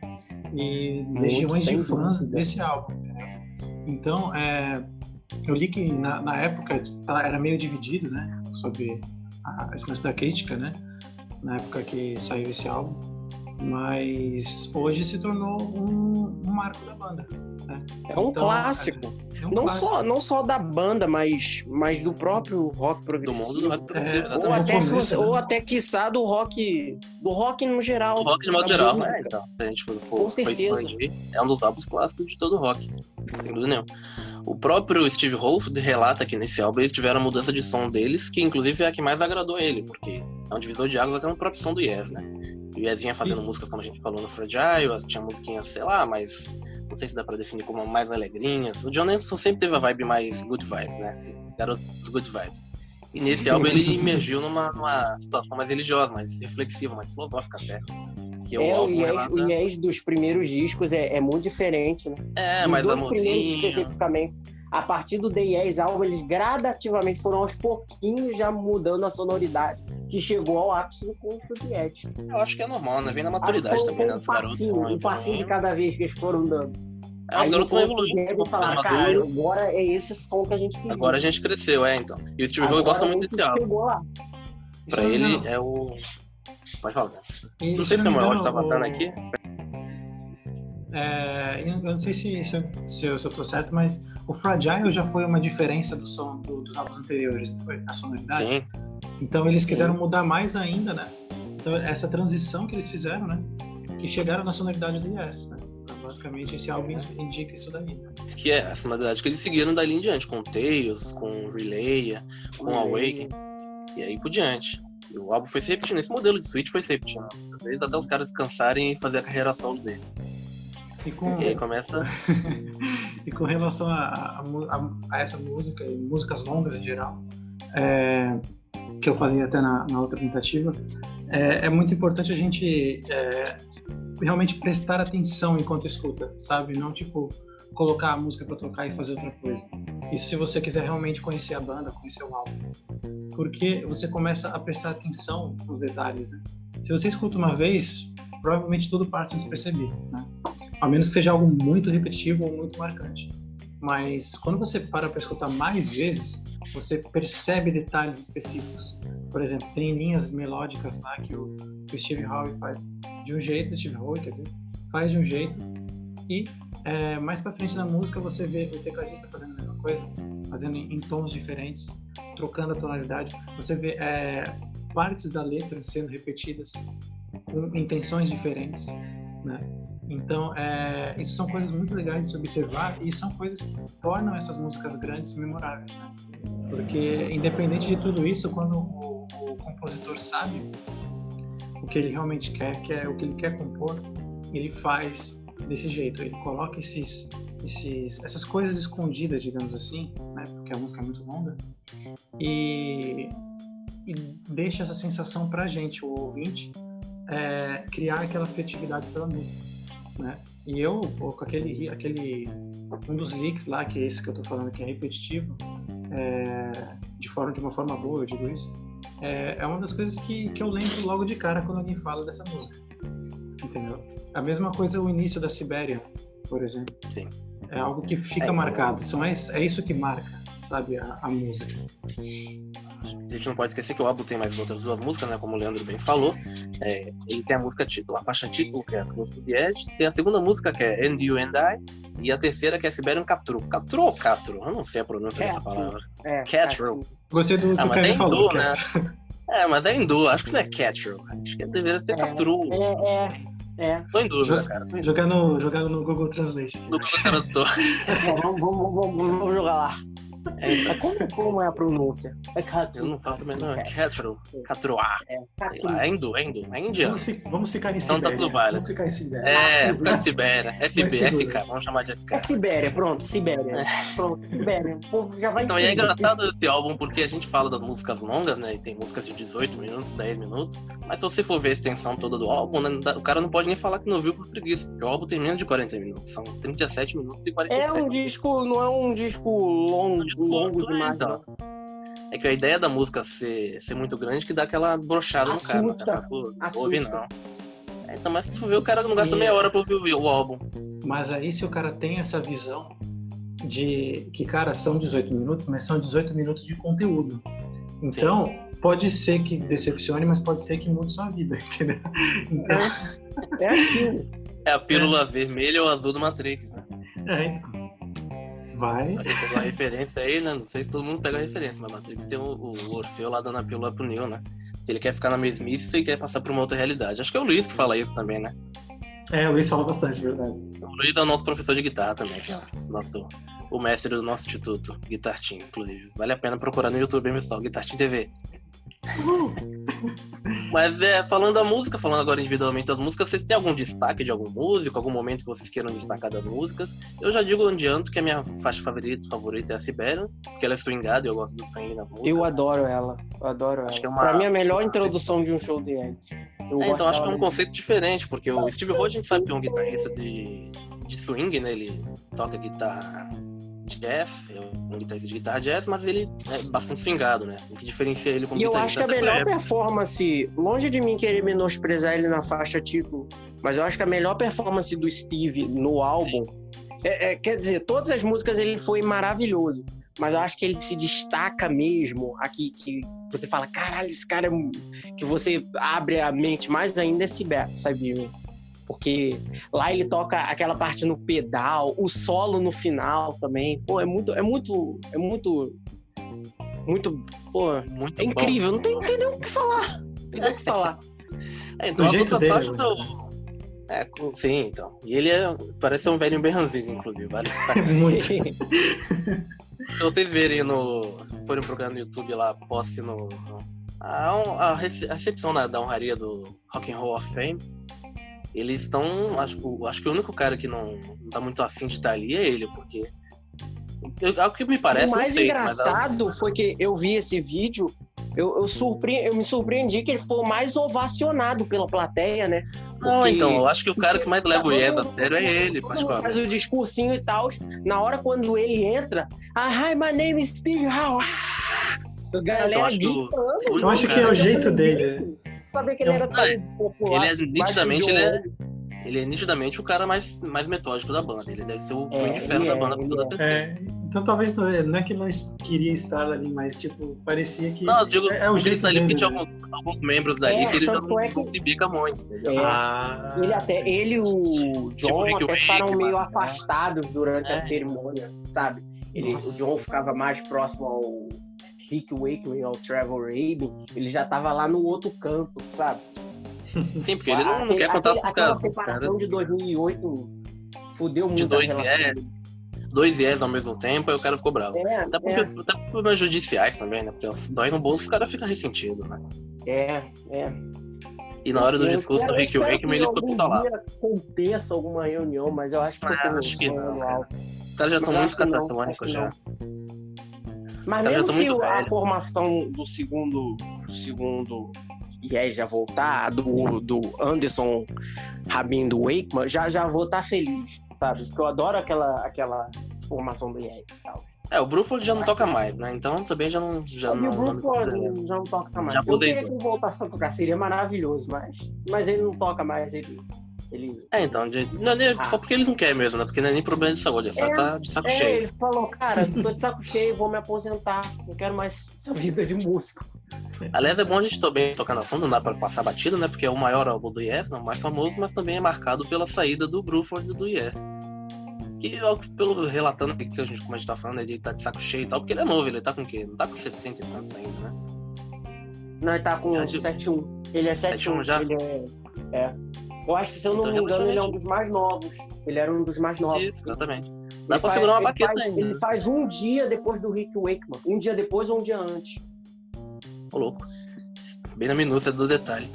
E legiões de fãs desse álbum, entendeu? Então, é, eu li que na, na época era meio dividido, né? Sobre a, a da crítica, né? na época que saiu esse álbum, mas hoje se tornou um, um marco da banda. Né? É um então, clássico. É, é um não, clássico. Só, não só da banda, mas, mas do próprio rock progressivo. Do mundo do rock progressivo. É, ou, até, começo, né? ou até, quiçá, do rock, do rock no geral. Do rock de modo geral, né? Então, se a gente for, for, Com certeza. Expandir, é um dos álbuns clássicos de todo o rock, sem dúvida nenhuma. O próprio Steve Rolfe relata que nesse álbum eles tiveram a mudança de som deles, que inclusive é a que mais agradou a ele, porque é um divisor de águas até no próprio som do Yes, né? O Yes vinha fazendo músicas, como a gente falou, no Fragile, tinha musiquinhas, sei lá, mas não sei se dá pra definir como mais alegrinhas. O John Anderson sempre teve a vibe mais good vibes, né? Garoto good vibes. E nesse álbum ele emergiu numa, numa situação mais religiosa, mais reflexiva, mais filosófica até. Que é, o, yes, relata... o Yes dos primeiros discos é, é muito diferente, né? É, Dos mas dois primeiros especificamente. A partir do The Yes álbum, eles gradativamente foram aos pouquinhos já mudando a sonoridade, que chegou ao ápice do Kung Juliette. Eu acho que é normal, né? Vem na maturidade foi, também, né? Um passinho, um passinho de cada vez que eles foram dando. É, Aí garotos vão evoluindo. falar, cara, agora é esse som que a gente queria. Agora a gente cresceu, é, então. E o Steve Hill gosta muito desse álbum. Pra ele é o Pode falar. Não sei se, o meu áudio tá batendo aqui. É, eu não sei se, se, se, eu, se eu tô certo, mas o Fragile já foi uma diferença do som do, dos álbuns anteriores, não foi? A sonoridade? Sim. Então eles quiseram Sim. mudar mais ainda, né? Então essa transição que eles fizeram, né? Que chegaram na sonoridade do Yes, né? Então, basicamente esse álbum indica isso daí. Né? Que é a sonoridade que eles seguiram dali em diante, com Tails, com Relay, com Awaken e aí por diante. E o álbum foi se repetindo, esse modelo de Switch foi se repetindo. Às vezes até os caras cansarem e fazer a carreira solo dele. E, com... e começa. e com relação a, a, a, a, essa música, e músicas longas em geral, é, que eu falei até na, na outra tentativa, é, é, muito importante a gente é, realmente prestar atenção enquanto escuta, sabe? Não tipo colocar a música para tocar e fazer outra coisa. Isso se você quiser realmente conhecer a banda, conhecer o álbum. Porque você começa a prestar atenção nos detalhes, né? Se você escuta uma vez, provavelmente tudo passa despercebido, né? A menos que seja algo muito repetitivo ou muito marcante. Mas quando você para para escutar mais vezes, você percebe detalhes específicos. Por exemplo, tem linhas melódicas lá que o, Steve Howe faz de um jeito, Steve Howe, quer dizer, faz de um jeito e é, mais para frente na música você vê o tecladista fazendo a mesma coisa, fazendo em, em tons diferentes, trocando a tonalidade. Você vê é, partes da letra sendo repetidas com intenções diferentes, né? Então, é, isso são coisas muito legais de se observar e são coisas que tornam essas músicas grandes memoráveis. Né? Porque, independente de tudo isso, quando o, o compositor sabe o que ele realmente quer, que é o que ele quer compor, ele faz desse jeito. Ele coloca esses, esses, essas coisas escondidas, digamos assim, né, porque a música é muito longa, e, e deixa essa sensação pra gente, o ouvinte, é, criar aquela afetividade pela música. Né? E eu, pô, com aquele, aquele. Um dos leaks lá, que é esse que eu tô falando que é repetitivo, é, de, forma, de uma forma boa, eu digo isso, é, é uma das coisas que, que eu lembro logo de cara quando alguém fala dessa música. Entendeu? A mesma coisa o início da Sibéria, por exemplo. Sim. É algo que fica É. marcado. São, é, é isso que marca, sabe, a, a música. A gente não pode esquecer que o álbum tem mais outras duas músicas, né? Como o Leandro bem falou. É, ele tem a música título, a faixa título, que é a to the Edge. Tem a segunda música, que é And You and I. E a terceira, que é Siberian Captru. Captru ou Catru? Eu não sei a pronúncia dessa palavra. É, Catru. Gostei do que Ah, o mas é falou. hindu, né? cara. É, mas é hindu. Acho que não é Catru. Acho que deveria ser É. Captru. É, é, é. Tô em dúvida, cara. Tô em dúvida. Jogar no, jogar no Google Translate. aqui. Do que o cara tô. É, vamos, vamos, vamos, vamos jogar lá. É, então, Mas como, como é a pronúncia? É Catru. eu não faço o menor. Catru. Catruá. Lá, é hindu, é hindu. É indiano. Vamos, fi- vamos ficar em Então tá Sibéria. tudo válido. Vamos ficar em Sibéria. É, fica Sibéria. SB. SK. Vamos chamar de SK. É Sibéria, pronto, Sibéria. Pronto, Sibéria. O povo já vai Então, é engraçado esse álbum porque a gente fala das músicas longas, né? E tem músicas de 18 minutos, 10 minutos. Mas se você for ver a extensão toda do álbum, né, o cara não pode nem falar que não viu por preguiça. Porque o álbum tem menos de 40 minutos. São 37 minutos e 47. É um disco, não é um disco longo, longo demais. então. não. É que a ideia da música ser, ser muito grande que dá aquela brochada no cara. né? Cara, Pô, não Assusta. não. É, Então, mas se tu vê, o cara não gasta E- meia hora pra ouvir o- álbum. Mas aí se o cara tem essa visão de que, cara, são 18 minutos, mas são 18 minutos de conteúdo. Então, pode ser que decepcione, mas pode ser que mude sua vida, entendeu? Então, É aquilo. É a pílula vermelha ou azul do Matrix, né? é, então. Vai. Pegou a referência aí, né? Não sei se todo mundo pega a referência, mas Matrix tem o, o Orfeu lá dando a pílula pro Neo, né? Se ele quer ficar na mesmice e quer passar pra uma outra realidade. Acho que é o Luiz que fala isso também, né? É, o Luiz fala bastante, verdade. O Luiz é o nosso professor de guitarra também, que é o nosso, o mestre do nosso instituto, Guitar Team, inclusive. Vale a pena procurar no YouTube, hein, pessoal? Guitar Team TV. Mas é, falando da música, falando agora individualmente das músicas, vocês têm algum destaque de algum músico, algum momento que vocês queiram destacar das músicas? Eu já digo adianto que a minha faixa favorita, favorita é a Sibéria, porque ela é swingada e eu gosto do swing nas músicas. Eu adoro ela. Eu adoro Acho ela. que é uma- Pra mim, é a melhor introdução de um show de Ed. É, então acho que é um conceito diferente, porque o Steve Howe a gente sabe que é um guitarrista de, de swing, né? Ele toca guitarra jazz, é um guitarrista de guitarra jazz, mas ele é bastante swingado, né? O que diferencia ele como E eu acho que a melhor é- performance, longe de mim querer menosprezar ele na faixa título, mas eu acho que a melhor performance do Steve no álbum, é- é- quer dizer, todas as músicas ele foi maravilhoso, mas eu acho que ele se destaca mesmo aqui, que você fala, caralho, esse cara é que você abre a mente mais ainda Beto, sabe? Porque lá ele toca aquela parte no pedal, o solo no final também. Pô, é muito, é muito, é muito, muito, pô, muito é bom. incrível, não tem, tem nem o que falar. Não tem nem o que falar. É, então Do jeito dele, faixas né? eu- É, com- sim, então. E ele é, parece ser um velho bem ranzinho, inclusive. Vale. Muito. Se vocês verem no. Se forem procurar no YouTube lá, poste no. no- a, a recepção da, da honraria do Rock and Roll of Fame. Eles estão. Acho, acho que o único cara que não, não tá muito afim de estar ali é ele, porque. Eu, ao que me parece. o não mais sei, mas engraçado foi que eu vi esse vídeo, eu, eu, surpre... eu me surpreendi que ele foi mais ovacionado pela plateia, né? Não, Porque- então, eu acho que o cara que mais leva o Yes a sério é ele, mundo faz o discursinho e tal. Na hora quando ele entra, ah, hi, my name is Steve Howe. A então, galera acho que Eu acho que é o jeito dele. Sabia que ele era Não, tão popular. ele é nitidamente, ele é- John. Ele é nitidamente o cara mais, mais metódico da banda. Ele deve ser o É, punho de ferro ele da é, banda com ele toda é. certeza. É, então talvez não é, não é que não es- queria estar ali, mas tipo, parecia que. Não, eu digo, é, é o ele jeito ali dele. porque tinha alguns, alguns membros dali É, que ele já não, é que- não se bica muito. É. Ah, Ele até, ele e o Tipo John Rick até ficaram meio né? afastados durante É. a cerimônia, sabe? Ele, Nossa. o John ficava mais próximo ao Rick Wakeman, ao Trevor Rabin. Ele já tava lá no outro canto, sabe? Sim, porque ele não, não quer contar aquele- com os Aquela caras. Separação de 2008 fudeu muito de a dois, relação. é. deles. dois yes ao mesmo tempo, aí o cara ficou bravo. É, Até é, até problemas judiciais também, né? Porque dói no bolso, o cara fica ressentido, né? é, é. E na hora do Eu discurso do Rick eu Wakeman, ele ficou pistolado. aconteça alguma reunião, mas eu acho que eu Ah, tô acho que não, cara. Os caras já estão muito não, catatônicos já. que Mas caras já mesmo se a formação do segundo, do segundo IES já voltar, do, do Anderson Rabin do Wakeman, já, já vou estar feliz, sabe? Porque eu adoro aquela, aquela formação do IES e tal. É, o Bruford já não toca mais, né? Então também já não. Já o não, me Bruford já não toca mais. Já eu queria que voltasse a tocar, seria maravilhoso, mas, mas ele não toca mais, ele... ele... É, então, de- não, nem- Ah. só porque ele não quer mesmo, né? Porque não é nem problema de saúde, é só É, tá de saco É, cheio. ele falou, cara, tô de saco cheio, vou me aposentar, não quero mais essa vida de músico. Aliás, é bom a gente também tocar na fundo, não dá pra passar batido, né? Porque é o maior álbum do Yes, não o mais famoso, mas também é marcado pela saída do Bruford do Yes. Que, pelo relatando aqui que a gente, como a gente tá falando, ele tá de saco cheio e tal, porque ele é novo, ele tá com o quê? Não tá com 70 e tantos ainda, né? Não, ele tá com É, tipo- 7-1. Ele é 7-1 já? Ele é, é. Eu acho que, se eu não Então, me engano, ele é um dos mais novos. Ele era um dos mais novos. Isso, exatamente. Ele Dá pra faz- segurar uma baqueta faz- ainda. Ele né? faz um dia depois do Rick Wakeman. Um dia depois ou um dia antes. Ô, louco. Bem na minúcia do detalhe.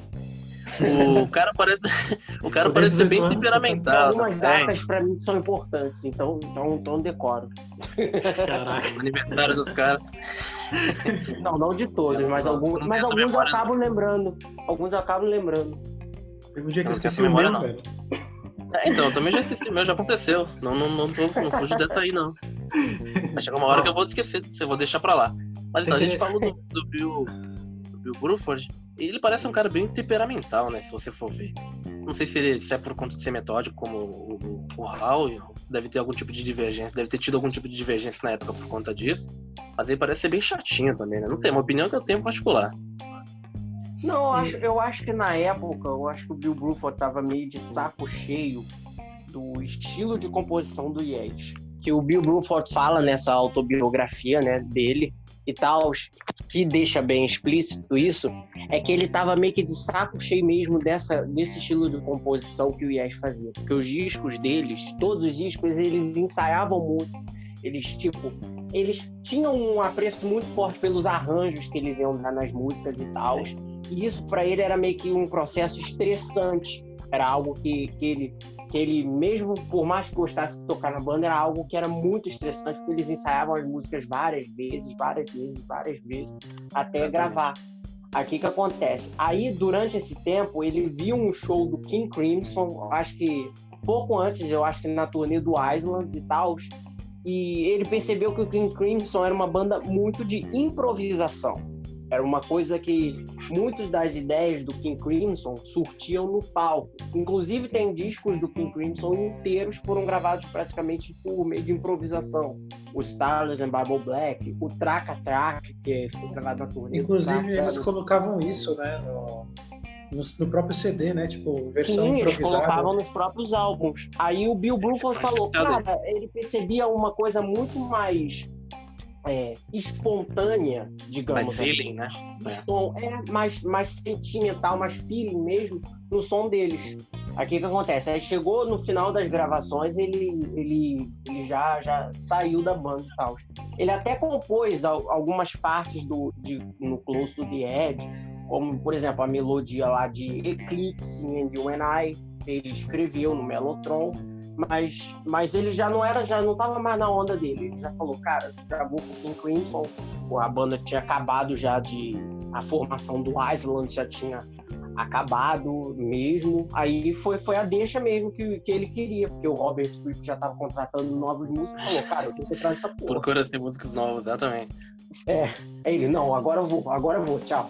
O cara parece, o cara parece ser bem tenho 18 anos, temperamental. Algumas tá? É, datas pra mim são importantes, então, então, então decoro. Caraca. o aniversário dos caras. Não, não de todos, mas alguns, mas alguns acabo lembrando. Alguns eu acabo lembrando. Teve um dia que Eu não esqueci o meu, memória, não. velho. É, então, eu também já esqueci, meu já aconteceu. Não, não, não, tô, não fujo dessa aí, não. Vai chegar uma hora que eu vou esquecer eu vou deixar pra lá. Mas então, a gente falou do, do Bill, do Bill Bruford, e ele parece um cara bem temperamental, né, se você for ver. Não sei se, ele, se é por conta de ser metódico, como o, o, o Hal, deve ter algum tipo de divergência, deve ter tido algum tipo de divergência na época por conta disso. Mas ele parece ser bem chatinho também, né? Não sei, é uma opinião que eu tenho particular. Não, eu acho, eu acho que na época, eu acho que o Bill Bruford tava meio de saco cheio do estilo de composição do Yes. Que o Bill Bruford fala nessa autobiografia, né, dele e tal, que deixa bem explícito isso, é que ele tava meio que de saco cheio mesmo dessa, desse estilo de composição que o Yes fazia. Porque os discos deles, todos os discos, eles ensaiavam muito. Eles, tipo, eles tinham um apreço muito forte pelos arranjos que eles iam dar nas músicas e tal. E isso para ele era meio que um processo estressante. Era algo que, que, ele, que ele, mesmo por mais que gostasse de tocar na banda, era algo que era muito estressante, porque eles ensaiavam as músicas várias vezes, várias vezes, várias vezes, até Exatamente. gravar. Aqui que acontece? Aí, durante esse tempo, ele viu um show do King Crimson, acho que pouco antes, eu acho que na turnê do Islands e tal, e ele percebeu que o King Crimson era uma banda muito de improvisação. Era uma coisa que muitas das ideias do King Crimson surtiam no palco. Inclusive tem discos do King Crimson inteiros que foram gravados praticamente por meio de improvisação. O Starless and Bible Black, o Traca Track, que foi gravado na turnê. Inclusive, eles colocavam isso, né, no, no, no próprio CD, né? Tipo, versão Sim, eles improvisada. colocavam nos próprios álbuns. Aí o Bill Bruford falou, diferenciado, cara, ele percebia uma coisa muito mais é, espontânea, digamos Mas assim. feeling, né? O É. som é mais, mais sentimental, mais feeling mesmo no som deles. Aqui o que acontece? Aí chegou no final das gravações, ele, ele, ele já, já saiu da banda e tal. Ele até compôs al- algumas partes do, de, no Close to the Edge, como, por exemplo, a melodia lá de Eclipse and and I, ele escreveu no Mellotron, mas, mas ele já não era, já não tava mais na onda dele. Ele já falou, cara, gravou com o King Crimson, a banda tinha acabado já de. A formação do Island já tinha acabado mesmo. Aí foi, foi a deixa mesmo que, que ele queria, porque o Robert Fripp já tava contratando novos músicos e falou, cara, eu tenho que entrar nessa porra. Procura ser músicos novos, exatamente. Aí ele, não, agora eu vou, agora eu vou, tchau.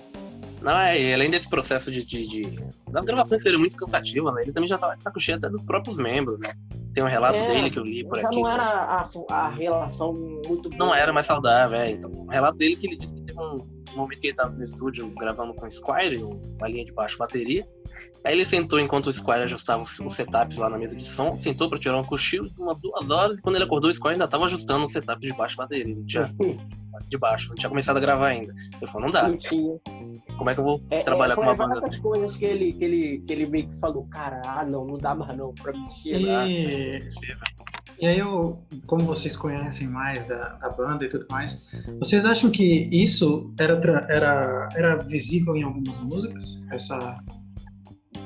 Não, é, e além desse processo de, de, de- das gravações serem muito cansativas, né? Ele também já tava de saco cheio até dos próprios membros, né? Tem um relato É, dele que eu li por aqui. não era a, a relação muito boa. Não era mais saudável, é. Então, o relato dele que ele disse que teve um, um momento que ele tava no estúdio gravando com o Squire, uma linha de baixo bateria. Aí ele sentou enquanto o Squire ajustava os, os setups lá na mesa de som, sentou pra tirar um cochilo de umas duas horas, e quando ele acordou, o Squire ainda tava ajustando o setup de baixo bateria. Não tinha, de baixo, não tinha começado a gravar ainda. Eu falei, não dá. Não tinha. Como é que eu vou É, trabalhar é, com uma banda essas assim? coisas que ele, que, ele, que ele meio que falou, cara, ah, não, não dá mais não pra mexer. Ah, E. E aí, eu, como vocês conhecem mais da, da, banda e tudo mais, vocês acham que isso era, era, era visível em algumas músicas? Essa,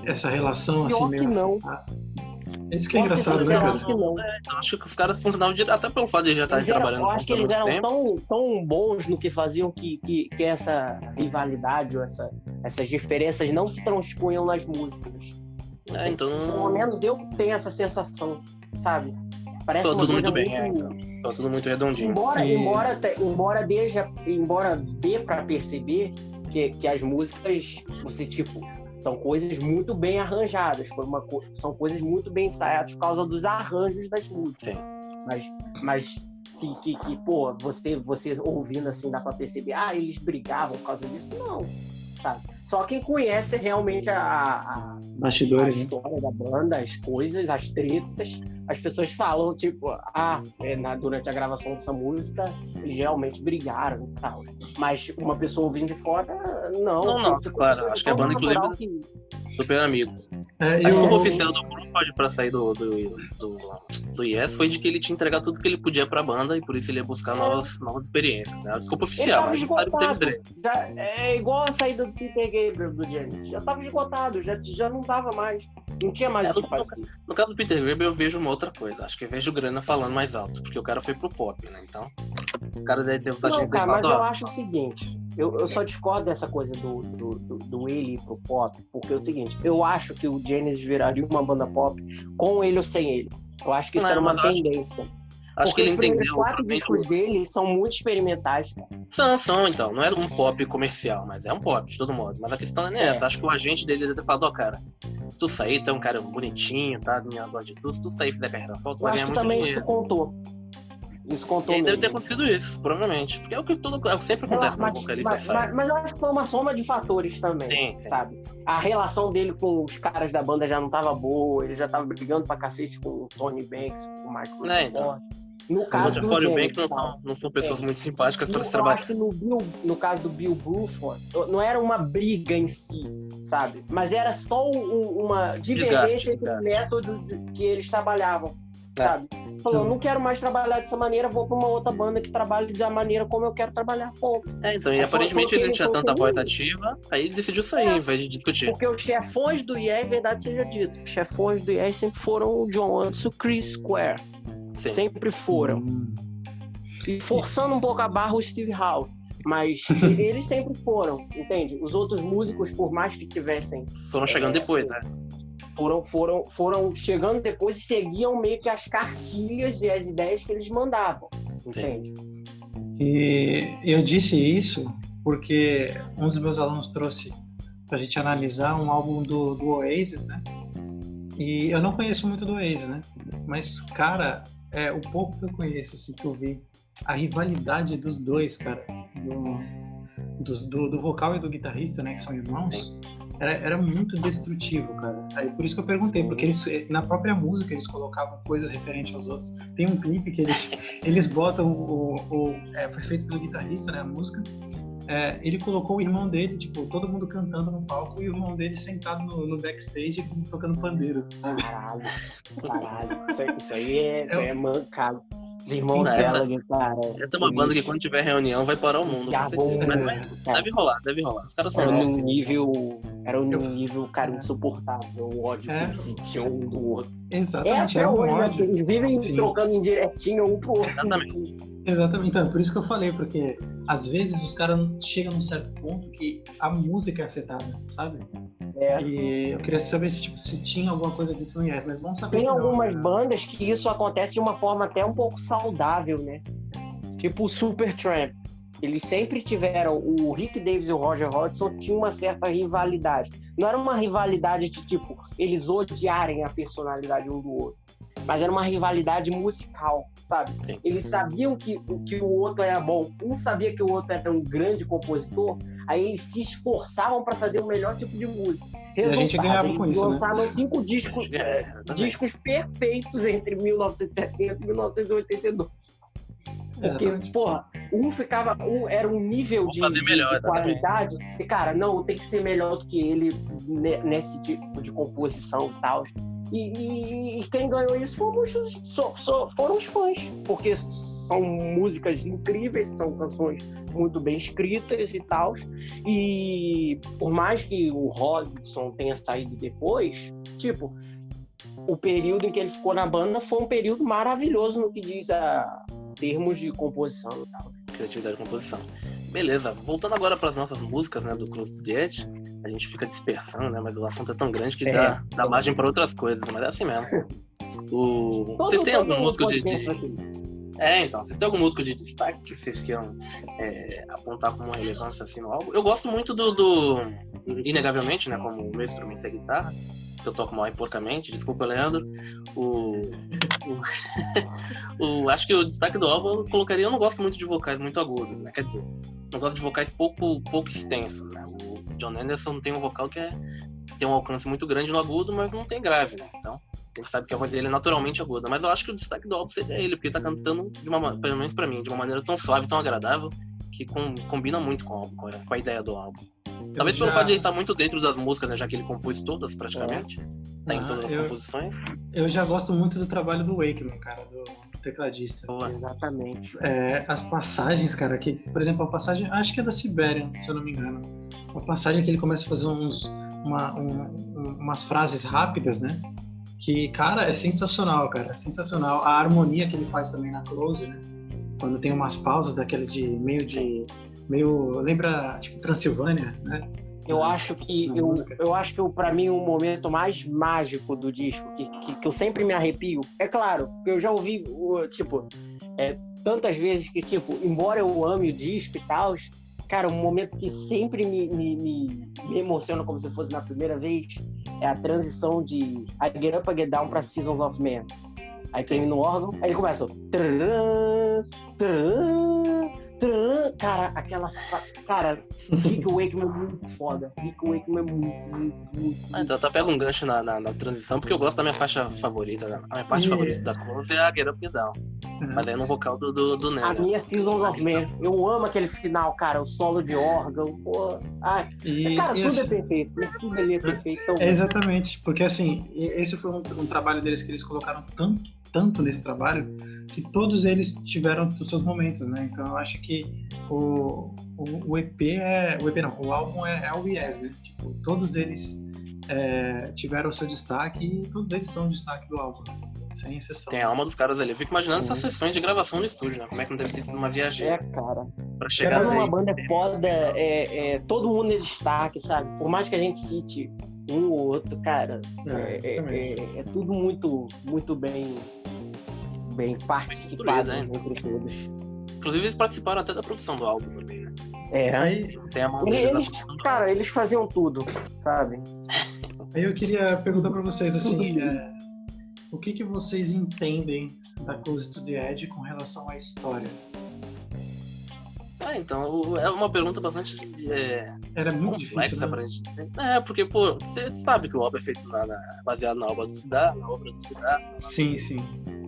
essa relação assim Pior meio. que não. Isso que é engraçado, né, cara? acho que não. É, eu acho que os caras funcionavam direto, até pelo fato de já estarem eram- trabalhando eu acho que eles eram tão, tão bons no que faziam que, que, que essa rivalidade ou essa, essas diferenças não se transpunham nas músicas. É, então Pelo menos eu tenho essa sensação, sabe? Parece uma tudo muito bem, é, muito... tá tudo muito redondinho. Embora, E- embora, embora, deja, embora dê pra perceber que, que as músicas, você, tipo, são coisas muito bem arranjadas. Foi uma, co- são coisas muito bem ensaiadas por causa dos arranjos das músicas. Sim. Mas, mas que, que, que, pô, você, você ouvindo assim, dá pra perceber, ah, eles brigavam por causa disso. Não, sabe? Só quem conhece realmente a, a, a né? história da banda, as coisas, as tretas. As pessoas falam, tipo, ah, é, na- durante a gravação dessa música, eles realmente brigaram e tal. Mas uma pessoa ouvindo de fora, não. Não, não, ficou- claro, ficou acho que a banda, inclusive, que- Super amigos. É, A eu, desculpa oficial do grupo pode pra sair do, do, do, do Yes foi de que ele tinha entregado tudo que ele podia pra banda e por isso ele ia buscar novas, novas experiências. Né? A desculpa Ele oficial, tava que teve esgotado. Já, é igual a saída do Peter Gabriel do Janis. Já tava esgotado, já, já não dava mais. Não tinha mais É, o que fazer. No caso do Peter Gabriel, eu vejo uma outra coisa. Acho que eu vejo o Grana falando mais alto, porque o cara foi pro pop, né? Então, o cara deve ter Não, gente cara, mas eu acho o seguinte. Eu, eu só discordo dessa coisa do, do, do, do ele ir pro pop, porque é o seguinte, eu acho que o Genesis viraria uma banda pop com ele ou sem ele. Eu acho que isso Não, era uma acho- tendência. Acho que ele os entendeu. quatro discos dele são muito experimentais. cara. São, são, então. Não é um pop comercial, mas é um pop, de todo modo. Mas a questão não é É. essa. Acho que o agente dele deve ter falado, ó, cara, se tu sair, tu é um cara bonitinho, tá? Minha gosta de tudo. Se tu sair e fizer carreira solo, tu Eu vai ganhar muito também dinheiro. contou. Isso E contou aí deve ter acontecido isso, provavelmente. Porque é o que, todo, é o que sempre lá, acontece quando o mas, vocalista mas, mas- mas eu acho que foi uma soma de fatores também, Sim, sim. sabe? A relação dele com os caras da banda já não tava boa, ele já tava brigando pra cacete com o Tony Banks, com o Michael É, então. No O caso do e o James, Banks não são, não são pessoas muito simpáticas pra se eu trabalhar. acho que no, Bill, no caso do Bill Bruford, não era uma briga em si, sabe? Mas era só um- uma divergência entre o desgaste. método de- que eles trabalhavam, É. sabe? Falou, não quero mais trabalhar dessa maneira, vou pra uma outra banda que trabalhe da maneira como eu quero trabalhar. Ponto. É, então, e foi- aparentemente ele não tinha tanta falou voz ativa, aí ele decidiu sair, É. em vez de discutir. Porque os chefões do IE, verdade seja dito, os chefões do IE sempre foram o John Anderson e o Chris Square. Sim. Sempre foram. Hum. E forçando um pouco a barra o Steve Howe. Mas eles sempre foram, entende? Os outros músicos, por mais que tivessem, Foram chegando É, depois, né? Foram, foram, foram chegando depois e seguiam meio que as cartilhas e as ideias que eles mandavam, entende? E eu disse isso porque um dos meus alunos trouxe pra gente analisar um álbum do, do Oasis, né? E eu não conheço muito do Oasis, né? Mas, cara, é o pouco que eu conheço, assim, que eu vi, a rivalidade dos dois, cara, do, dos- do, do vocal e do guitarrista, né, que são irmãos, era, era muito destrutivo, cara. Aí, por isso que eu perguntei, porque eles, na própria música eles colocavam coisas referentes aos outros. Tem um clipe que eles, eles botam o. o- é, foi feito pelo guitarrista, né? A música. É, ele colocou o irmão dele, tipo, todo mundo cantando no palco e o irmão dele sentado no, no backstage tocando pandeiro, sabe? Caralho, caralho. Isso, aí- isso aí é, isso aí é mancado. Os irmãos Essa- dela, cara. Essa é uma banda que quando tiver reunião vai parar o mundo. certeza. Mas vai- cara, deve rolar, deve rolar. Os caras são novos. num nível. Era num Eu- nível, cara, insuportável. O ódio É. que eles sentiam um do outro. É Exatamente, até era um hoje, né? ódio. Eles vivem Sim. trocando indiretinho um pro outro. Exatamente. Exatamente, então, por isso que eu falei, porque às vezes os caras chegam num certo ponto que a música é afetada, sabe? É. E eu queria saber se, tipo, se tinha alguma coisa disso no Yes, mas vamos saber. Tem que não, algumas né? bandas que isso acontece de uma forma até um pouco saudável, né? Tipo o Supertramp. Eles sempre tiveram, o Rick Davis e o Roger Hodgson tinham uma certa rivalidade. Não era uma rivalidade de tipo, eles odiarem a personalidade um do outro. Mas era uma rivalidade musical, sabe? Sim. Eles sabiam que, que o outro era bom. Um sabia que o outro era um grande compositor, aí eles se esforçavam para fazer o melhor tipo de música. a gente Resultado, ganhava eles com isso, né? lançaram cinco discos, É, exatamente. discos perfeitos entre 1970 e 1982. Porque, Exatamente. porra, um ficava. Um era um nível de, melhor, de exatamente. qualidade. E, cara, não, tem que ser melhor do que ele ne- nesse tipo de composição e tal. E, e- e quem ganhou isso fomos, os- foram os fãs, porque são músicas incríveis, são canções muito bem escritas e tal. E por mais que o Robson tenha saído depois, tipo, o período em que ele ficou na banda foi um período maravilhoso no que diz a termos de composição e tal. Criatividade e composição. Beleza, voltando agora para as nossas músicas, né, do Close to the Edge, a gente fica dispersando, né, mas o assunto é tão grande que É. dá, dá margem para outras coisas, mas é assim mesmo. O... Todo- Vocês têm algum músico de, assim. É, então, vocês têm algum músico de destaque que vocês queiram é, apontar como uma relevância assim no álbum? Eu gosto muito do, do- Inegavelmente, né? Como o meu instrumento é guitarra, que eu toco mal e porcamente, desculpa, Leandro. O. o, o- acho que o destaque do álbum eu colocaria. Eu não gosto muito de vocais muito agudos, né? Quer dizer, eu gosto de vocais pouco, pouco extensos, né? O John Anderson tem um vocal que é, tem um alcance muito grande no agudo, mas não tem grave, né? Então. Ele sabe que a voz dele é naturalmente aguda, mas eu acho que o destaque do álbum seria ele, porque ele tá cantando, de uma, ma- pelo menos pra mim, de uma maneira tão suave, tão agradável, que com- combina muito com, álbum, com a ideia do álbum. Talvez Eu pelo já- fato de ele estar muito dentro das músicas, né, já que ele compôs todas praticamente, tá em Ah, todas as eu- composições. Eu já gosto muito do trabalho do Wakeman, cara, do tecladista. Boa. Exatamente. É, as passagens, cara, que, por exemplo, a passagem, acho que é da Sibéria, se eu não me engano. Uma passagem que ele começa a fazer uns, uma- um- um- umas frases rápidas, né? Que, cara, é sensacional, cara, é sensacional. A harmonia que ele faz também na close, né? Quando tem umas pausas daquele de meio de. Meio. lembra, tipo, Transilvânia, né? Eu acho que Na eu, música. eu acho que para mim o momento mais mágico do disco, que, que, que eu sempre me arrepio, é claro, eu já ouvi tipo é, tantas vezes que tipo, embora eu ame o disco e tal, cara, um momento que sempre me, me, me, me emociona como se fosse na primeira vez é a transição de I Get Up, I Get Down pra Seasons of Man. Aí tem no órgão, aí ele começa. Trarã, trarã, trarã. Cara, aquela. Cara, Rick Wakeman é muito foda. Rick Wakeman é muito, muito, muito. Ah, então até pega um gancho na, na, na transição, porque eu gosto da minha faixa favorita. né? A minha parte E- favorita da Close é a Get Up Get Down. Mas é no vocal do, do, do A minha Seasons of Man. Eu amo aquele final, cara. O solo de órgão. Pô. Ai, E, cara, e tudo assim- é perfeito. Tudo ali é perfeito. Então, É, exatamente, porque assim, esse foi um, um trabalho deles que eles colocaram tanto, tanto nesse trabalho que todos eles tiveram os seus momentos, né? Então eu acho que o, o, o EP é. O EP não, o álbum é, é o Yes, né? Tipo, todos eles é, tiveram o seu destaque e todos eles são o destaque do álbum, né? sem exceção. Tem a alma dos caras ali. Eu fico imaginando Uhum. essas sessões de gravação no estúdio, né? Como é que não deve ter sido uma viagem é, cara. pra chegar Quando aí. uma banda é foda, é, é, todo mundo é destaque, sabe? Por mais que a gente cite um ou outro, cara, é, é- exatamente. é- é tudo muito, muito bem, bem participado Construído, né? entre todos. Inclusive, eles participaram até da produção do álbum também, né? É. Aí, Tem a na Eles, cara, eles faziam tudo, sabe? aí eu queria perguntar para vocês assim, é, o que, que vocês entendem da Close to the Edge com relação à história? Ah, então, é uma pergunta bastante é, Era muito difícil, né? pra gente. É, porque, pô, você sabe que o álbum é feito na, na- baseado na obra do Cidá, na obra do Cidá, Sim, sim.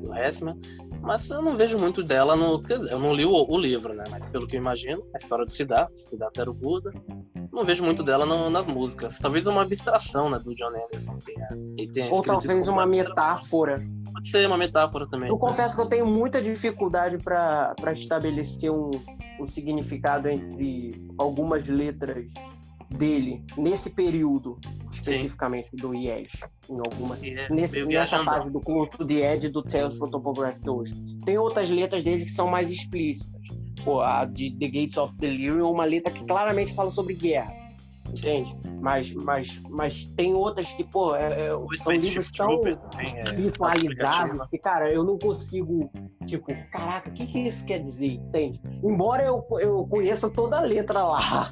do Hessman, mas eu não vejo muito dela no. Quer dizer, eu não li o, o livro, né? Mas pelo que eu imagino, a história do Siddhartha, Siddhartha era o Buda, não vejo muito dela no- nas músicas. Talvez uma abstração, né, do John Anderson. Tenha, tenha Ou talvez uma metáfora. Pode ser uma metáfora também. Eu confesso que eu tenho muita dificuldade para estabelecer um, um significado entre algumas letras dele nesse período especificamente do IES em alguma é nesse, nessa fase do curso do Ed do Tales from Topographic Ocean. Tem outras letras dele que são mais explícitas. Pô, a de The Gates of Delirium é uma letra que claramente fala sobre guerra. Entende? Mas, mas, mas tem outras que, pô, é- é- são livros tão também é que, cara, eu não consigo, tipo, caraca, o que, que isso quer dizer? Entende? Embora eu, eu conheça toda a letra lá.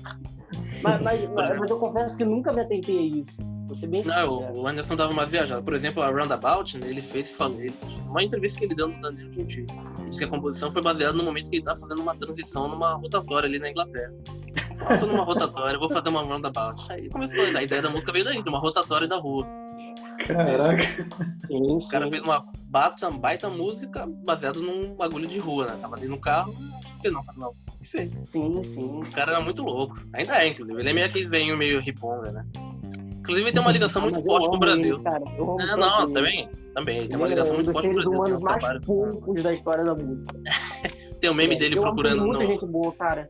Mas, mas, mas, eu confesso que nunca me atentei a isso. Ser bem Não, sincero. o Anderson dava mais viajada. Por exemplo, a Roundabout, né, ele fez, falou, ele- uma entrevista que ele deu no Danilo Gentili. Ele disse que a composição foi baseada no momento que ele estava fazendo uma transição numa rotatória ali na Inglaterra. Falou, tô numa rotatória, vou fazer uma Roundabout. Aí começou, a ideia da música veio daí, de uma rotatória da rua. Caraca. Sim, O cara fez uma baita, baita música baseada num bagulho de rua, né? Tava ali no carro, por que não fazer uma e fez. Sim, sim. O cara era muito louco. Ainda é, inclusive. Ele é meio aquele venho meio riponga, né? Inclusive tem uma ligação Ah, muito forte com o Brasil. ele, cara. Eu amo tanto não, ele. também. Também. Tem uma ligação é um muito dos forte com o Brasil. Tem, humanos uns mais fofos da história da música. tem um meme É, dele procurando muita no. gente boa, cara.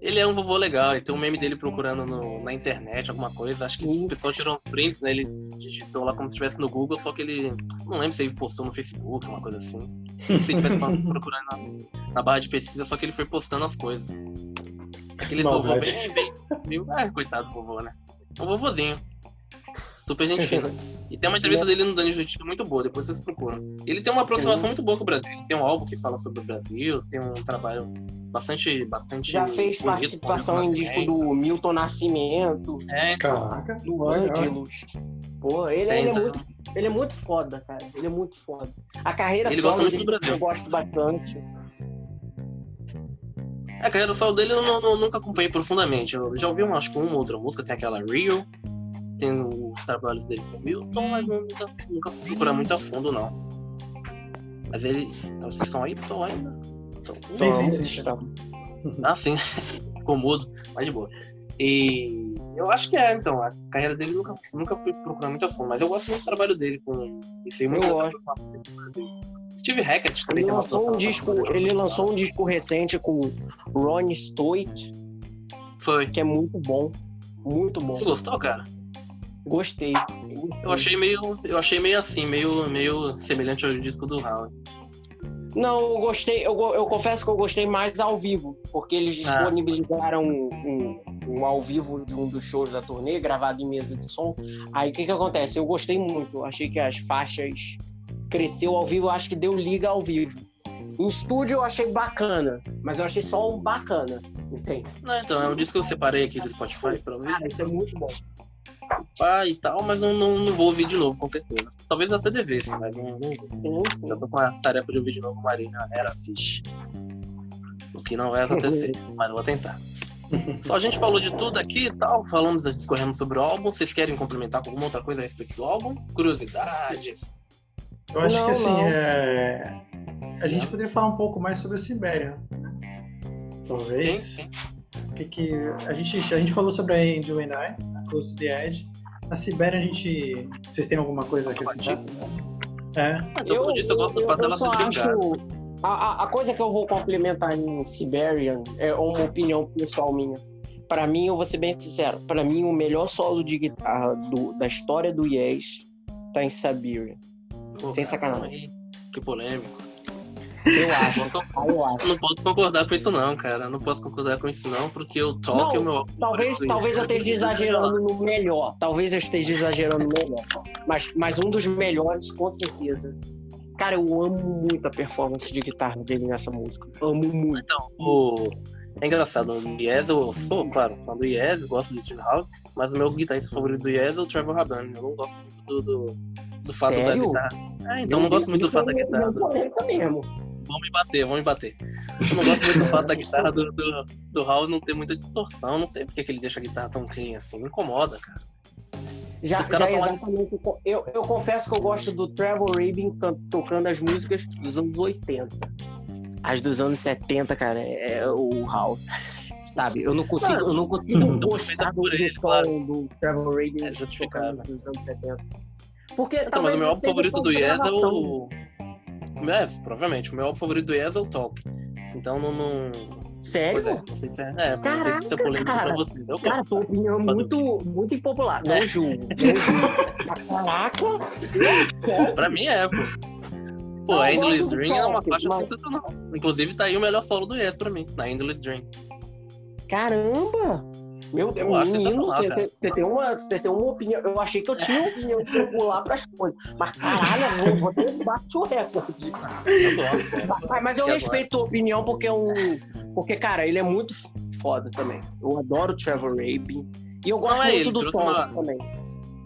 Ele é um vovô legal, e tem um meme dele procurando no- na internet alguma coisa. Acho que o pessoal tirou uns prints, né? Ele digitou lá como se estivesse no Google, só que ele. Não lembro se ele postou no Facebook, uma coisa assim. Se ele estivesse procurando na, na barra de pesquisa, só que ele foi postando as coisas. Aquele vovô Maldade. bem, bem. Viu? Ah, coitado do vovô, né? Um vovozinho. Super gente fina. E tem uma entrevista dele no Dani Justiça muito boa, depois vocês procuram. Ele tem uma aproximação muito boa com o Brasil. Ele tem um álbum que fala sobre o Brasil, tem um trabalho bastante. bastante Já fez bonito, participação com em disco do Milton Nascimento, É, Caraca. do. Ângelos. Pô, ele, ele é então. muito, ele é muito foda, cara. Ele é muito foda. A carreira Ele gosta solo muito do dele Brasil. eu gosto bastante. É, a carreira solo dele eu não- não- nunca acompanhei profundamente. Eu já ouvi uma, acho que uma outra música, tem aquela Real, tem os trabalhos dele com o Milton, mas nunca, nunca fui procurar muito a fundo, não. Mas ele. Vocês estão aí, pessoal, ainda? Então, Sim, sim, sim. estamos. Ah, sim. Ficou mudo, mas de boa. E eu acho que é, então. A carreira dele nunca, nunca fui procurar muito a fundo, mas eu gosto muito do trabalho dele com. E sei muito Eu gosto. Steve Hackett também Ele lançou um disco, ele lançou um disco recente com Ron Stoit, Foi. que é muito bom. Muito bom. Você gostou, cara? Gostei. Eu achei meio. Eu achei meio assim, meio, meio semelhante ao disco do Howie. Não, eu gostei, eu, eu confesso que eu gostei mais ao vivo, porque eles Ah. disponibilizaram um, um- um ao vivo de um dos shows da turnê, gravado em mesa de som. Aí o que que acontece? Eu gostei muito, achei que as faixas cresceu ao vivo, acho que deu liga ao vivo. Em estúdio eu achei bacana, mas eu achei só um bacana, entende? Não, então, é um disco que eu separei aqui do Spotify pra ouvir Cara, isso é muito bom. Pá, e tal, mas não, não, não vou ouvir de novo, com certeza. Talvez até devesse, mas não, não vou. Sim, sim. Tô com a tarefa de ouvir de novo Marina era fixe. O que não vai acontecer, mas eu vou tentar. Só a gente falou de tudo aqui e tal, falamos, discorremos sobre o álbum. Vocês querem complementar com alguma outra coisa a respeito do álbum? Curiosidades? Eu acho Não, que assim, é... a gente poderia falar um pouco mais sobre a Sibéria. né? Talvez. Quem? O que que a gente a gente falou sobre a Angel and I, a Close to the Edge. A Sibéria a gente vocês têm alguma coisa a acrescentar? É. Como eu disse, eu gosto do fato dela ser só acho. A, a- a coisa que eu vou complementar em Siberian é uma opinião pessoal minha. Pra mim, eu vou ser bem sincero, pra mim o melhor solo de guitarra do- da história do Yes tá em Siberia. Pô, Sem cara, sacanagem. Que polêmico. Eu acho. Não posso- Ah, eu acho. Não posso concordar com isso não, cara. Não posso concordar com isso não, porque o Não, é o meu Talvez, talvez eu esteja exagerando no melhor. Talvez eu esteja exagerando no melhor. Mas, mas um dos melhores, com certeza. Cara, eu amo muito a performance de guitarra dele nessa música. Amo muito. Então, o... É engraçado, o Yes, eu sou, claro, fã do Yes, gosto do Steve Howe, mas o meu guitarrista favorito do Yes é o Trevor Rabin. Eu não gosto muito do, do, do fato da Sério? guitarra. É, então eu não gosto muito do fato da é guitarra. uma polêmica mesmo. Vão me bater, vão me bater. Eu não gosto muito do fato da guitarra do, do, do Howe não ter muita distorção. Não sei porque que ele deixa a guitarra tão clean assim. Me incomoda, cara. Já, já exatamente. Eu, eu confesso que eu gosto do Trevor Rabin can- tocando as músicas dos anos 80. As dos anos 70, cara, é, é o Hal. Sabe? Eu não consigo, eu não consigo Então, gostar do, por ele, claro. do Trevor Rabin É tocando dos anos 70. Porque Então, mas o meu álbum favorito do Yes é o. É, provavelmente. O meu álbum favorito do Yes é o Talk. Então não. não... Sério? É, não sei se é. É, não sei se é Caraca, polêmico cara. pra vocês. Eu Cara, tua opinião é muito, muito impopular. Não É. julgo. Caraca! Pra mim é, pô. Pô, Não, a Endless Dream é uma faixa mas- sensacional. Inclusive tá aí o melhor solo do Yes pra mim, na Endless Dream. Caramba! Meu Deus, Eu menino, você, tem- você tem uma, você tem uma opinião. Eu achei que eu tinha uma opinião popular para as coisas. Mas caralho, você bate o recorde. Cara. Mas, eu respeito a opinião porque é um. Porque, cara, ele é muito foda também. Eu adoro o Trevor Rabin. E eu gosto Não, é, muito do Tom uma- também.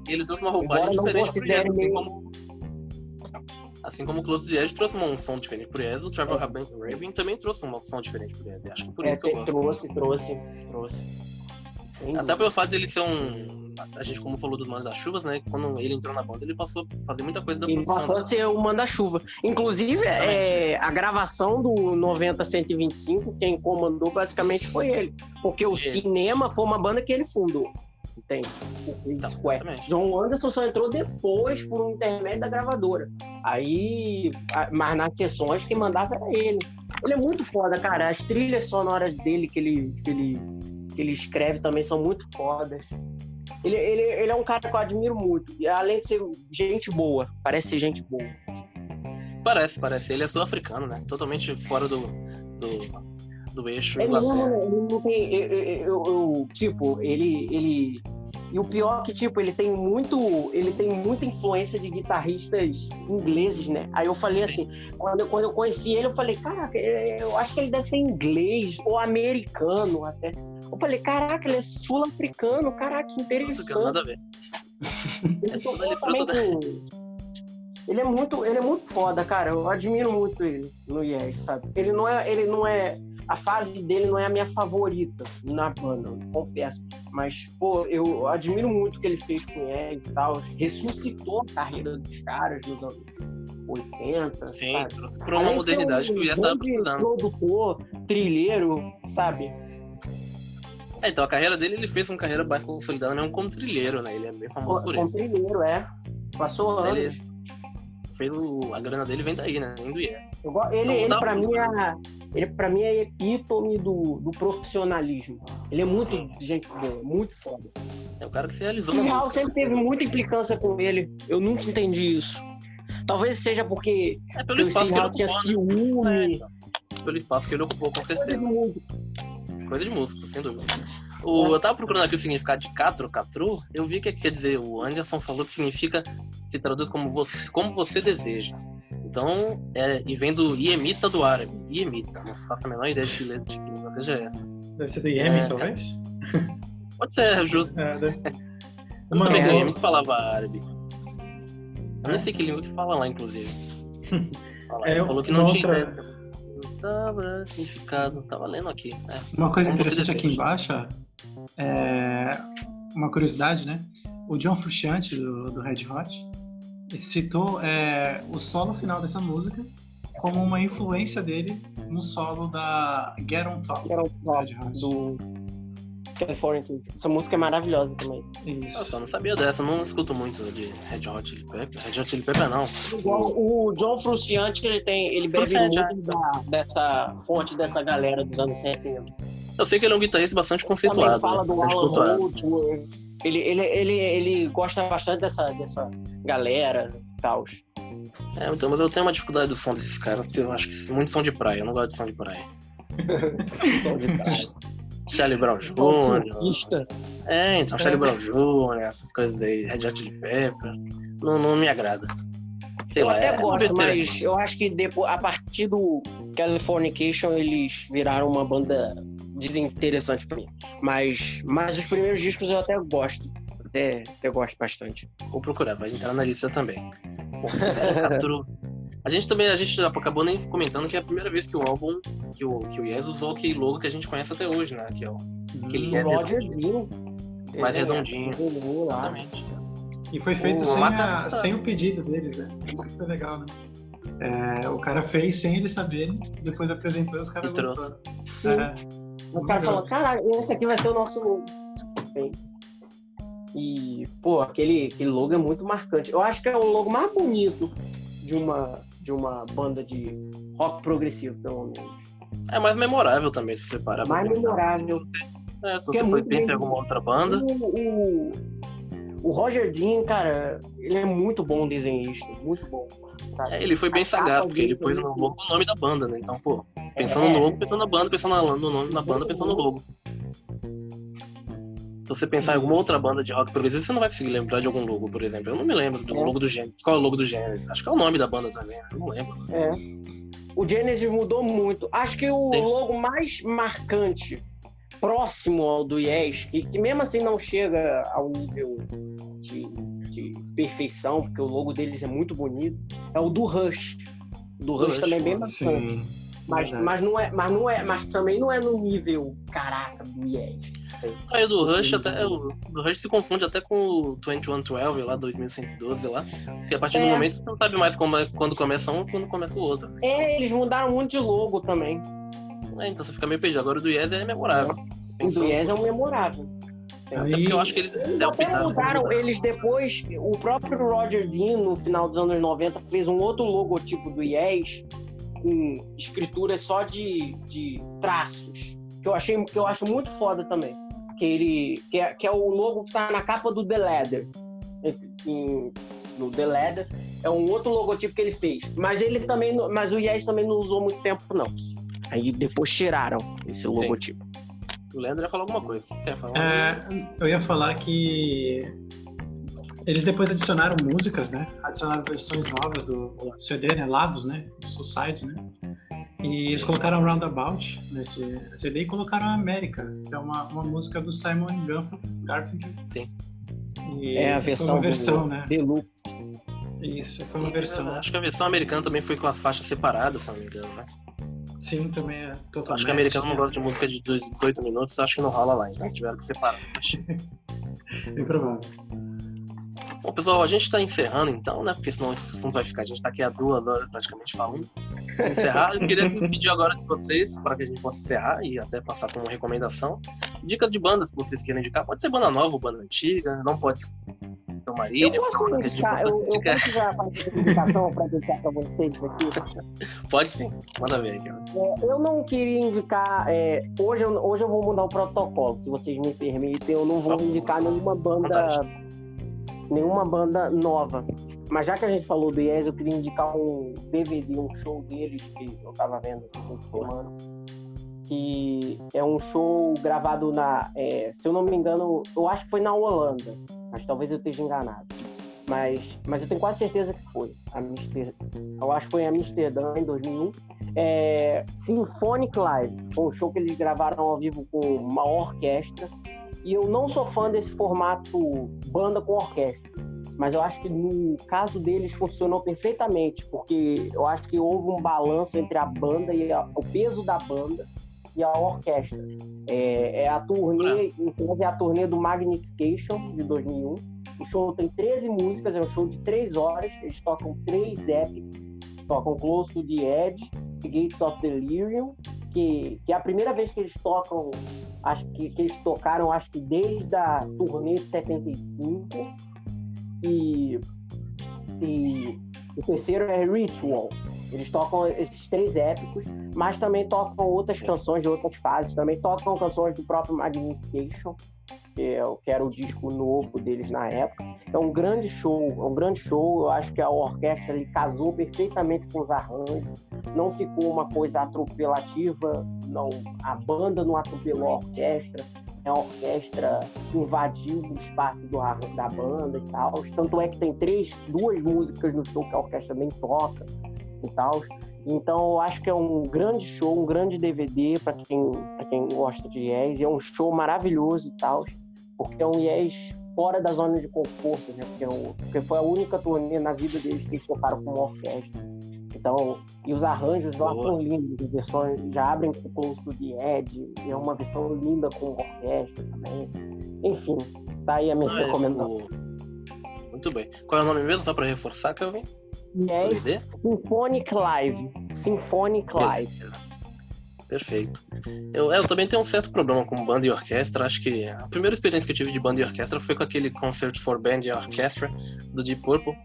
Ele trouxe uma roupagem Embora diferente pro considere assim como. Assim como o Close to the Edge trouxe um som diferente pro Yes, o Trevor Rabin Rabin também trouxe um som diferente pro Yes. Acho que por É, isso que eu gosto. trouxe, trouxe, trouxe. Sem Até pelo fato dele ser um. A gente, como falou dos Manos das Chuvas, né? Quando ele entrou na banda, ele passou a fazer muita coisa da Ele produção. passou a ser o manda-chuva. Inclusive, é, a gravação do 90-125, quem comandou basicamente foi ele. Porque o Ele. cinema foi uma banda que ele fundou. Chris Então, exatamente. John Anderson só entrou depois por um intermédio da gravadora. Aí, mas nas sessões quem mandava era ele. Ele é muito foda, cara. As trilhas sonoras dele que ele, que ele, que ele escreve também são muito fodas. Ele, ele, ele é um cara que eu admiro muito. E além de ser gente boa, parece ser gente boa. Parece, parece. Ele é sul-africano, né? Totalmente fora do, do, do eixo Ele não, Inglaterra. ele não tem. Eu- eu- eu- tipo, ele, ele. E o pior é que, tipo, ele tem muito. Ele tem muita influência de guitarristas ingleses, né? Aí eu falei assim, quando eu, quando eu conheci ele, eu falei, caraca, eu acho que ele deve ser inglês ou americano até. Eu falei, caraca, ele é sul-africano, caraca, que interessante. Ele É tudo tocou também com- Ele é muito, ele é muito foda, cara. Eu admiro muito ele no Yes, sabe? Ele não é, ele não é a fase dele não é a minha favorita na banda, confesso. Mas pô, eu admiro muito o que ele fez com o e tal. Ressuscitou a carreira dos caras nos anos 80, Sim, sabe? pra uma modernidade que o Yes tava precisando. produtor, trilheiro, sabe? É, então, a carreira dele, ele fez uma carreira mais consolidada mesmo como trilheiro, né? Ele é bem famoso por Com isso. trilheiro, é. Passou Ele- anos. Fez o... A grana dele vem daí, né? Nem do go- Ele, Não ele muito, mim é ele para mim é epítome do, do profissionalismo. Ele é muito gente boa, muito foda. É o cara que se realizou O música. sempre teve muita implicância com ele. Eu nunca entendi isso. Talvez seja porque É pelo espaço que ele Hal tinha ocupou, né? É, ciúme. então. Pelo espaço que ele ocupou, com coisa certeza. Coisa de músico, sem dúvida. O, eu tava procurando aqui o significado de catro, catru, eu vi que quer dizer, o Anderson falou que significa, se traduz como você, como você deseja. Então, é, e vem do iemita do árabe, iemita, não faço a menor ideia de que letra de língua seja essa. Deve ser do Iemi, É, talvez? Pode ser, justo. É, deve... Eu não Mano, eu- iemita falava árabe. Eu nem sei que língua que fala lá, inclusive. Fala, É, ele falou que não tinha. Não tava significado, tava lendo aqui. né? Uma coisa Como interessante aqui embaixo, é uma curiosidade, né? O John Frusciante, do, do Red Hot, citou é, o solo final dessa música como uma influência dele no solo da Get On Top, Que era o do top do California King. Essa música é maravilhosa também. Isso. Eu não sabia dessa, não escuto muito de Red Hot Chili Pepper. Red Hot Chili Pepper não. Igual o John Frusciante, ele tem, ele bebe muito da- dessa fonte dessa galera dos anos 70. Eu sei que ele é um guitarrista bastante conceituado, fala né? do Alan. Holdsworth. Ele, ele, ele, ele gosta bastante dessa, dessa galera e tal. É, então, mas eu tenho uma dificuldade do som desses caras, porque eu acho que muitos são de praia, eu não gosto de som de praia. Charlie Brown Jr. É, então, Charlie Brown Jr., essas coisas aí, Red Hot Chili Pepper, não, não me agrada. Sei Eu lá, até é gosto, besteira. mas eu acho que depois, a partir do Californication eles viraram uma banda desinteressante pra mim. Mas, mas os primeiros discos eu até gosto. Até, até gosto bastante. Vou procurar, vai entrar na lista também. Catru- A gente também, a gente acabou nem comentando que é a primeira vez que o álbum, que o, que o Yes usou aquele logo que a gente conhece até hoje, né? Que é o aquele O é Roger redondinho. Dean. Mais ele é- redondinho. Exatamente. E foi feito O sem, a- sem o pedido deles, né? Isso que foi legal, né? É, o cara fez sem eles saberem, depois apresentou e os caras E trouxe. gostaram. É, O cara falou, caralho, esse aqui vai ser o nosso logo. E, pô, aquele, aquele logo é muito marcante. Eu acho que é o logo mais bonito de uma, de uma banda de rock progressivo, pelo menos. É mais memorável também, se você parar Mais pensar. memorável. É, se Porque é você for muito pensa em alguma outra banda, O, o, o Roger Dean, cara, ele é muito bom desenhista, muito bom. é, ele foi bem sagaz, porque ele pôs no logo o nome da banda, né? Então, pô, pensando É. no logo, pensando na banda, pensando na- no nome da banda, pensando no logo. Se você pensar em alguma outra banda de rock progressivo, você não vai conseguir lembrar de algum logo, por exemplo. Eu não me lembro do É. logo do Gênesis. Qual é o logo do Gênesis? Acho que é o nome da banda também, né? Eu não lembro. É. O Genesis mudou muito. Acho que o Sim. logo mais marcante, próximo ao do Yes, que, que mesmo assim não chega ao nível de, de perfeição, porque o logo deles é muito bonito, é o do Rush. O do Do Rush, Rush, também é bem bacante. sim. Mas, verdade. mas, não é, mas não é, mas também não é no nível caraca do Yes. Aí o do Rush até. O do Rush se confunde até com o 2112 lá, 2112 lá. Porque a partir do É. momento você não sabe mais como é- quando começa um e quando começa o outro. É, eles mudaram muito de logo também. É, então você fica meio perdido. Agora o do Yes é memorável. O do Yes é um memorável. Até porque eu acho que eles Eles até pitaco. mudaram, eles depois, o próprio Roger Dean, no final dos anos 90, fez um outro logotipo do Yes com escrituras só de, de traços, que eu achei que eu acho muito foda também. Que ele que é, que é o logo que tá na capa do The Leather. Em- no The Leather é um outro logotipo que ele fez, mas ele também, mas o Yes também não usou muito tempo não. Aí depois tiraram esse logotipo. O Leandro já falou alguma coisa. Quer falar? É, eu ia falar que eles depois adicionaram músicas, né? Adicionaram versões novas do CD, né? Lados, né? Os sides, né? E eles colocaram Roundabout nesse CD e colocaram América, que é uma, uma música do Simon Garf- Garfunkel. Sim. E É a versão, uma versão, do né? Deluxe. Isso, foi uma versão. Acho que a versão americana também foi com as faixas separadas, se não me engano, né? Sim, também é totalmente. Acho que o americano não gosta de música de 18 minutos, acho que não rola lá, então tiveram que separar. Bem provável. Bom, pessoal, a gente tá encerrando então, né? Porque senão esse assunto vai ficar. A gente tá aqui há duas horas praticamente falando. Pra encerrar, eu queria pedir agora de vocês, para que a gente possa encerrar e até passar como recomendação, dicas de bandas que vocês queiram indicar. Pode ser banda nova ou banda antiga, não pode ser São Marília. Eu posso indicar, eu, eu indicar. posso já fazer uma indicação para deixar para vocês aqui. Pode sim, manda ver aqui. É, eu não queria indicar. é, hoje, eu, hoje eu vou mudar o protocolo, se vocês me permitem. Eu não vou indicar nenhuma banda. Nenhuma banda nova. Mas já que a gente falou do Yes, eu queria indicar um DVD, um show deles que eu tava vendo esse semana. Que é um show gravado na. é, se eu não me engano, eu acho que foi na Holanda. Mas talvez eu esteja enganado. Mas, mas eu tenho quase certeza que foi. Amster, eu acho que foi em Amsterdã, em 2001 é, Symphonic Live. Foi um show que eles gravaram ao vivo com uma orquestra. E eu não sou fã desse formato banda com orquestra. Mas eu acho que no caso deles funcionou perfeitamente, porque eu acho que houve um balanço entre a banda e a- o peso da banda e a orquestra. É, é a turnê, inclusive é a turnê do Magnification de 2001. O show tem 13 músicas, é um show de 3 horas. Eles tocam três épicos, tocam Close to the Edge, Gates of Delirium, que, que é a primeira vez que eles tocam, acho que, que eles tocaram, acho que desde a turnê de 75. E, e o terceiro é Ritual. Eles tocam esses três épicos, mas também tocam outras canções de outras fases, também tocam canções do próprio Magnification, que, é, que era o disco novo deles na época. É um grande show, é um grande show. Eu acho que a orquestra ali casou perfeitamente com os arranjos. Não ficou uma coisa atropelativa, não, a banda não atropelou a orquestra. A orquestra invadiu o espaço do, da banda e tal. Tanto é que tem três, duas músicas no show que a orquestra nem toca e tal. Então, eu acho que é um grande show, um grande DVD para quem, quem gosta de. E é um show maravilhoso e tal, porque é um Yes fora da zona de conforto, né? Porque, é um- porque foi a única turnê na vida deles que eles tocaram com uma orquestra. Então, e os arranjos lá são lindos, as versões já abrem com o Close the Edge, e é uma versão linda com orquestra também. Enfim, tá aí a minha Ah, é, recomendação. o- Muito bem. Qual é o nome mesmo? Só pra reforçar, Kelvin? Yes? Symphonic Live. Symphonic Live. Beleza. Perfeito. Eu, eu também tenho um certo problema com banda e orquestra. Acho que a primeira experiência que eu tive de banda e orquestra foi com aquele Concert for Band and Orchestra do Deep Purple,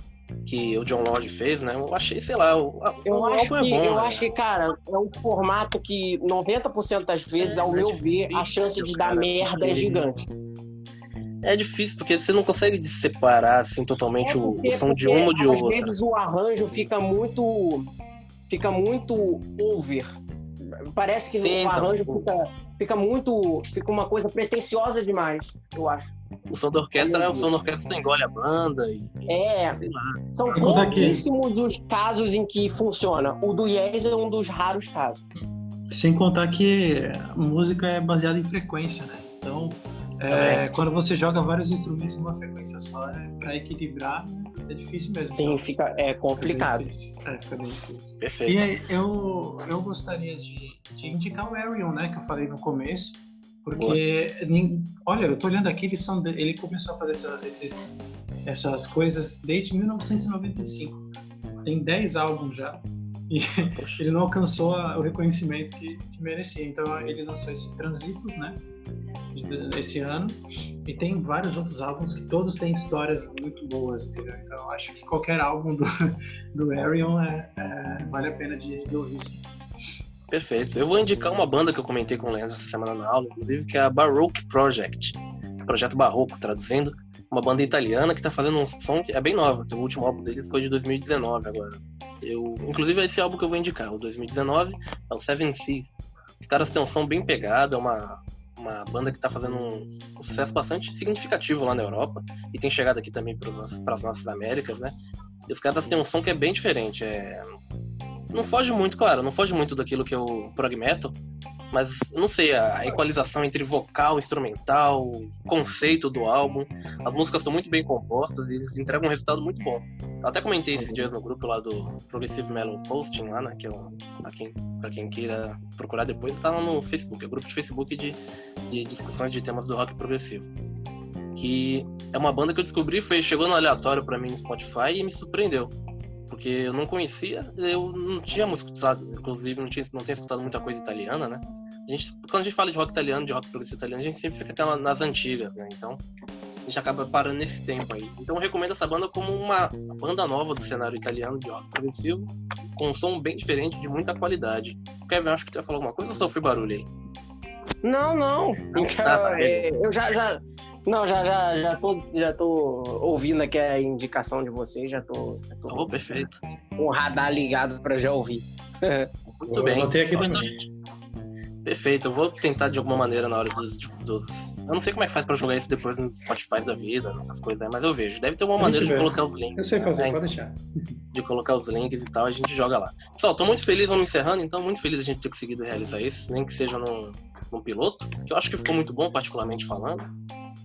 que o John Lodge fez, né? Eu achei, sei lá, o, Eu o acho, álbum que, é bom. eu né? acho que, cara, é um formato que 90% das vezes, ao É meu difícil, ver, a chance de dar cara, merda é gigante. É difícil, porque você não consegue separar assim, totalmente o, porque- o som de uma ou de às outra. vezes o arranjo fica muito. fica muito over. Parece que Sim, o então, arranjo fica, fica muito. fica uma coisa pretensiosa demais, eu acho. O som da orquestra é o som da orquestra, você engole a banda e. É, Sei lá. são pouquíssimos os casos em que funciona. O do Yes é um dos raros casos. Sem contar que a música é baseada em frequência, né? Então, é, quando você joga vários instrumentos numa frequência só, é, para equilibrar, é difícil mesmo. Sim, Então, fica, é bem complicado. É, fica bem difícil. Perfeito. E aí, eu, eu gostaria de, de indicar o Arion, né, que eu falei no começo, porque, olha, eu tô olhando aqui, eles são ele começou a fazer essa- esses, essas coisas desde 1995. Tem 10 álbuns já. E ele não alcançou a, o reconhecimento que, que, merecia. Então ele lançou esse Transitos, né? Esse ano. E tem vários outros álbuns que todos têm histórias muito boas, entendeu? Então eu acho que qualquer álbum do, do Arion é, é, vale a pena de, de ouvir, sim. Perfeito. Eu vou indicar uma banda que eu comentei com o Leandro essa semana na aula, inclusive, que é a Baroque Project. Projeto Barroco, traduzindo. Uma banda italiana que está fazendo um som que é bem nova. O último álbum deles foi de 2019 agora. Eu, inclusive, é esse álbum que eu vou indicar, o 2019, é o Seven Seas. Os caras têm um som bem pegado, é uma, uma banda que está fazendo um, sucesso bastante significativo lá na Europa e tem chegado aqui também para as nossas Américas, né? E os caras têm um som que é bem diferente. É... Não foge muito, claro, não foge muito daquilo que é o prog metal, mas não sei, a equalização entre vocal, instrumental, conceito do álbum, as músicas são muito bem compostas e eles entregam um resultado muito bom. Eu até comentei esses dias no grupo lá do Progressive Mellow Posting, lá, né, que é um, pra, quem, pra quem queira procurar depois, tá lá no Facebook, é o grupo de Facebook de, de discussões de temas do rock progressivo. Que é uma banda que eu descobri, foi, chegou no aleatório para mim no Spotify e me surpreendeu porque eu não conhecia, eu não tinha escutado, inclusive não, tinha, não tinha escutado muita coisa italiana, né? A gente, quando a gente fala de rock italiano, de rock progressivo italiano, a gente sempre fica nas antigas, né? Então, a gente acaba parando nesse tempo aí. Então, eu recomendo essa banda como uma banda nova do cenário italiano de rock progressivo, com um som bem diferente, de muita qualidade. Kevin, acho que tu ia falar alguma coisa ou só fui barulho aí? Não, não. ah, tá é, eu já, já, não, já, já, já, tô, já tô ouvindo aqui a indicação de vocês, já tô. Já tô oh, perfeito. Com o radar ligado para já ouvir. Muito eu bem. Aqui também. Perfeito, eu vou tentar de alguma maneira na hora dos, dos. Eu não sei como é que faz pra jogar isso depois no Spotify da vida, essas coisas, mas eu vejo. Deve ter uma maneira de colocar os links. Eu sei fazer, né? pode deixar. De colocar os links e tal, a gente joga lá. Pessoal, tô muito feliz, vamos encerrando, então muito feliz a gente ter conseguido realizar isso, nem que seja num, num piloto, que eu acho que ficou muito bom, particularmente falando.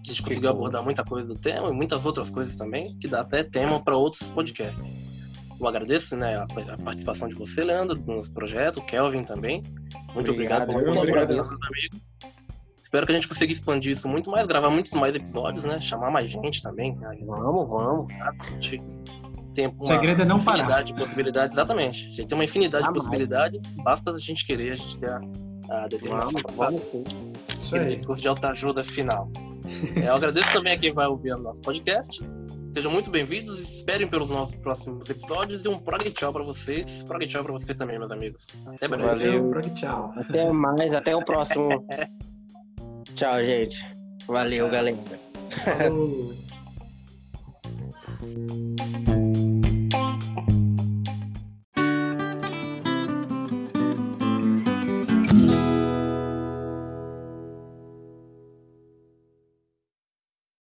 A gente conseguiu abordar muita coisa do tema e muitas outras coisas também, que dá até tema para outros podcasts. Eu agradeço né, a, a, participação de você, Leandro, no nosso projeto, o Kelvin também. Muito obrigado, obrigado por amigos. Espero que a gente consiga expandir isso muito mais, gravar muitos mais episódios, né? Chamar mais gente também. Né? Vamos, vamos. Tem uma o segredo é não infinidade parar. de possibilidades, exatamente. A gente tem uma infinidade ah, de possibilidades, basta a gente querer, a gente ter a, a determinação. Vamos, vamos sim. Isso aí. discurso de alta ajuda final. É, eu agradeço também a quem vai ouvir o nosso podcast. Sejam muito bem-vindos, esperem pelos nossos próximos episódios e um prog tchau para vocês. Prog tchau para vocês também, meus amigos. Até breve. Valeu, prog tchau. Até mais, até o próximo. tchau, gente. Valeu, galera. Falou.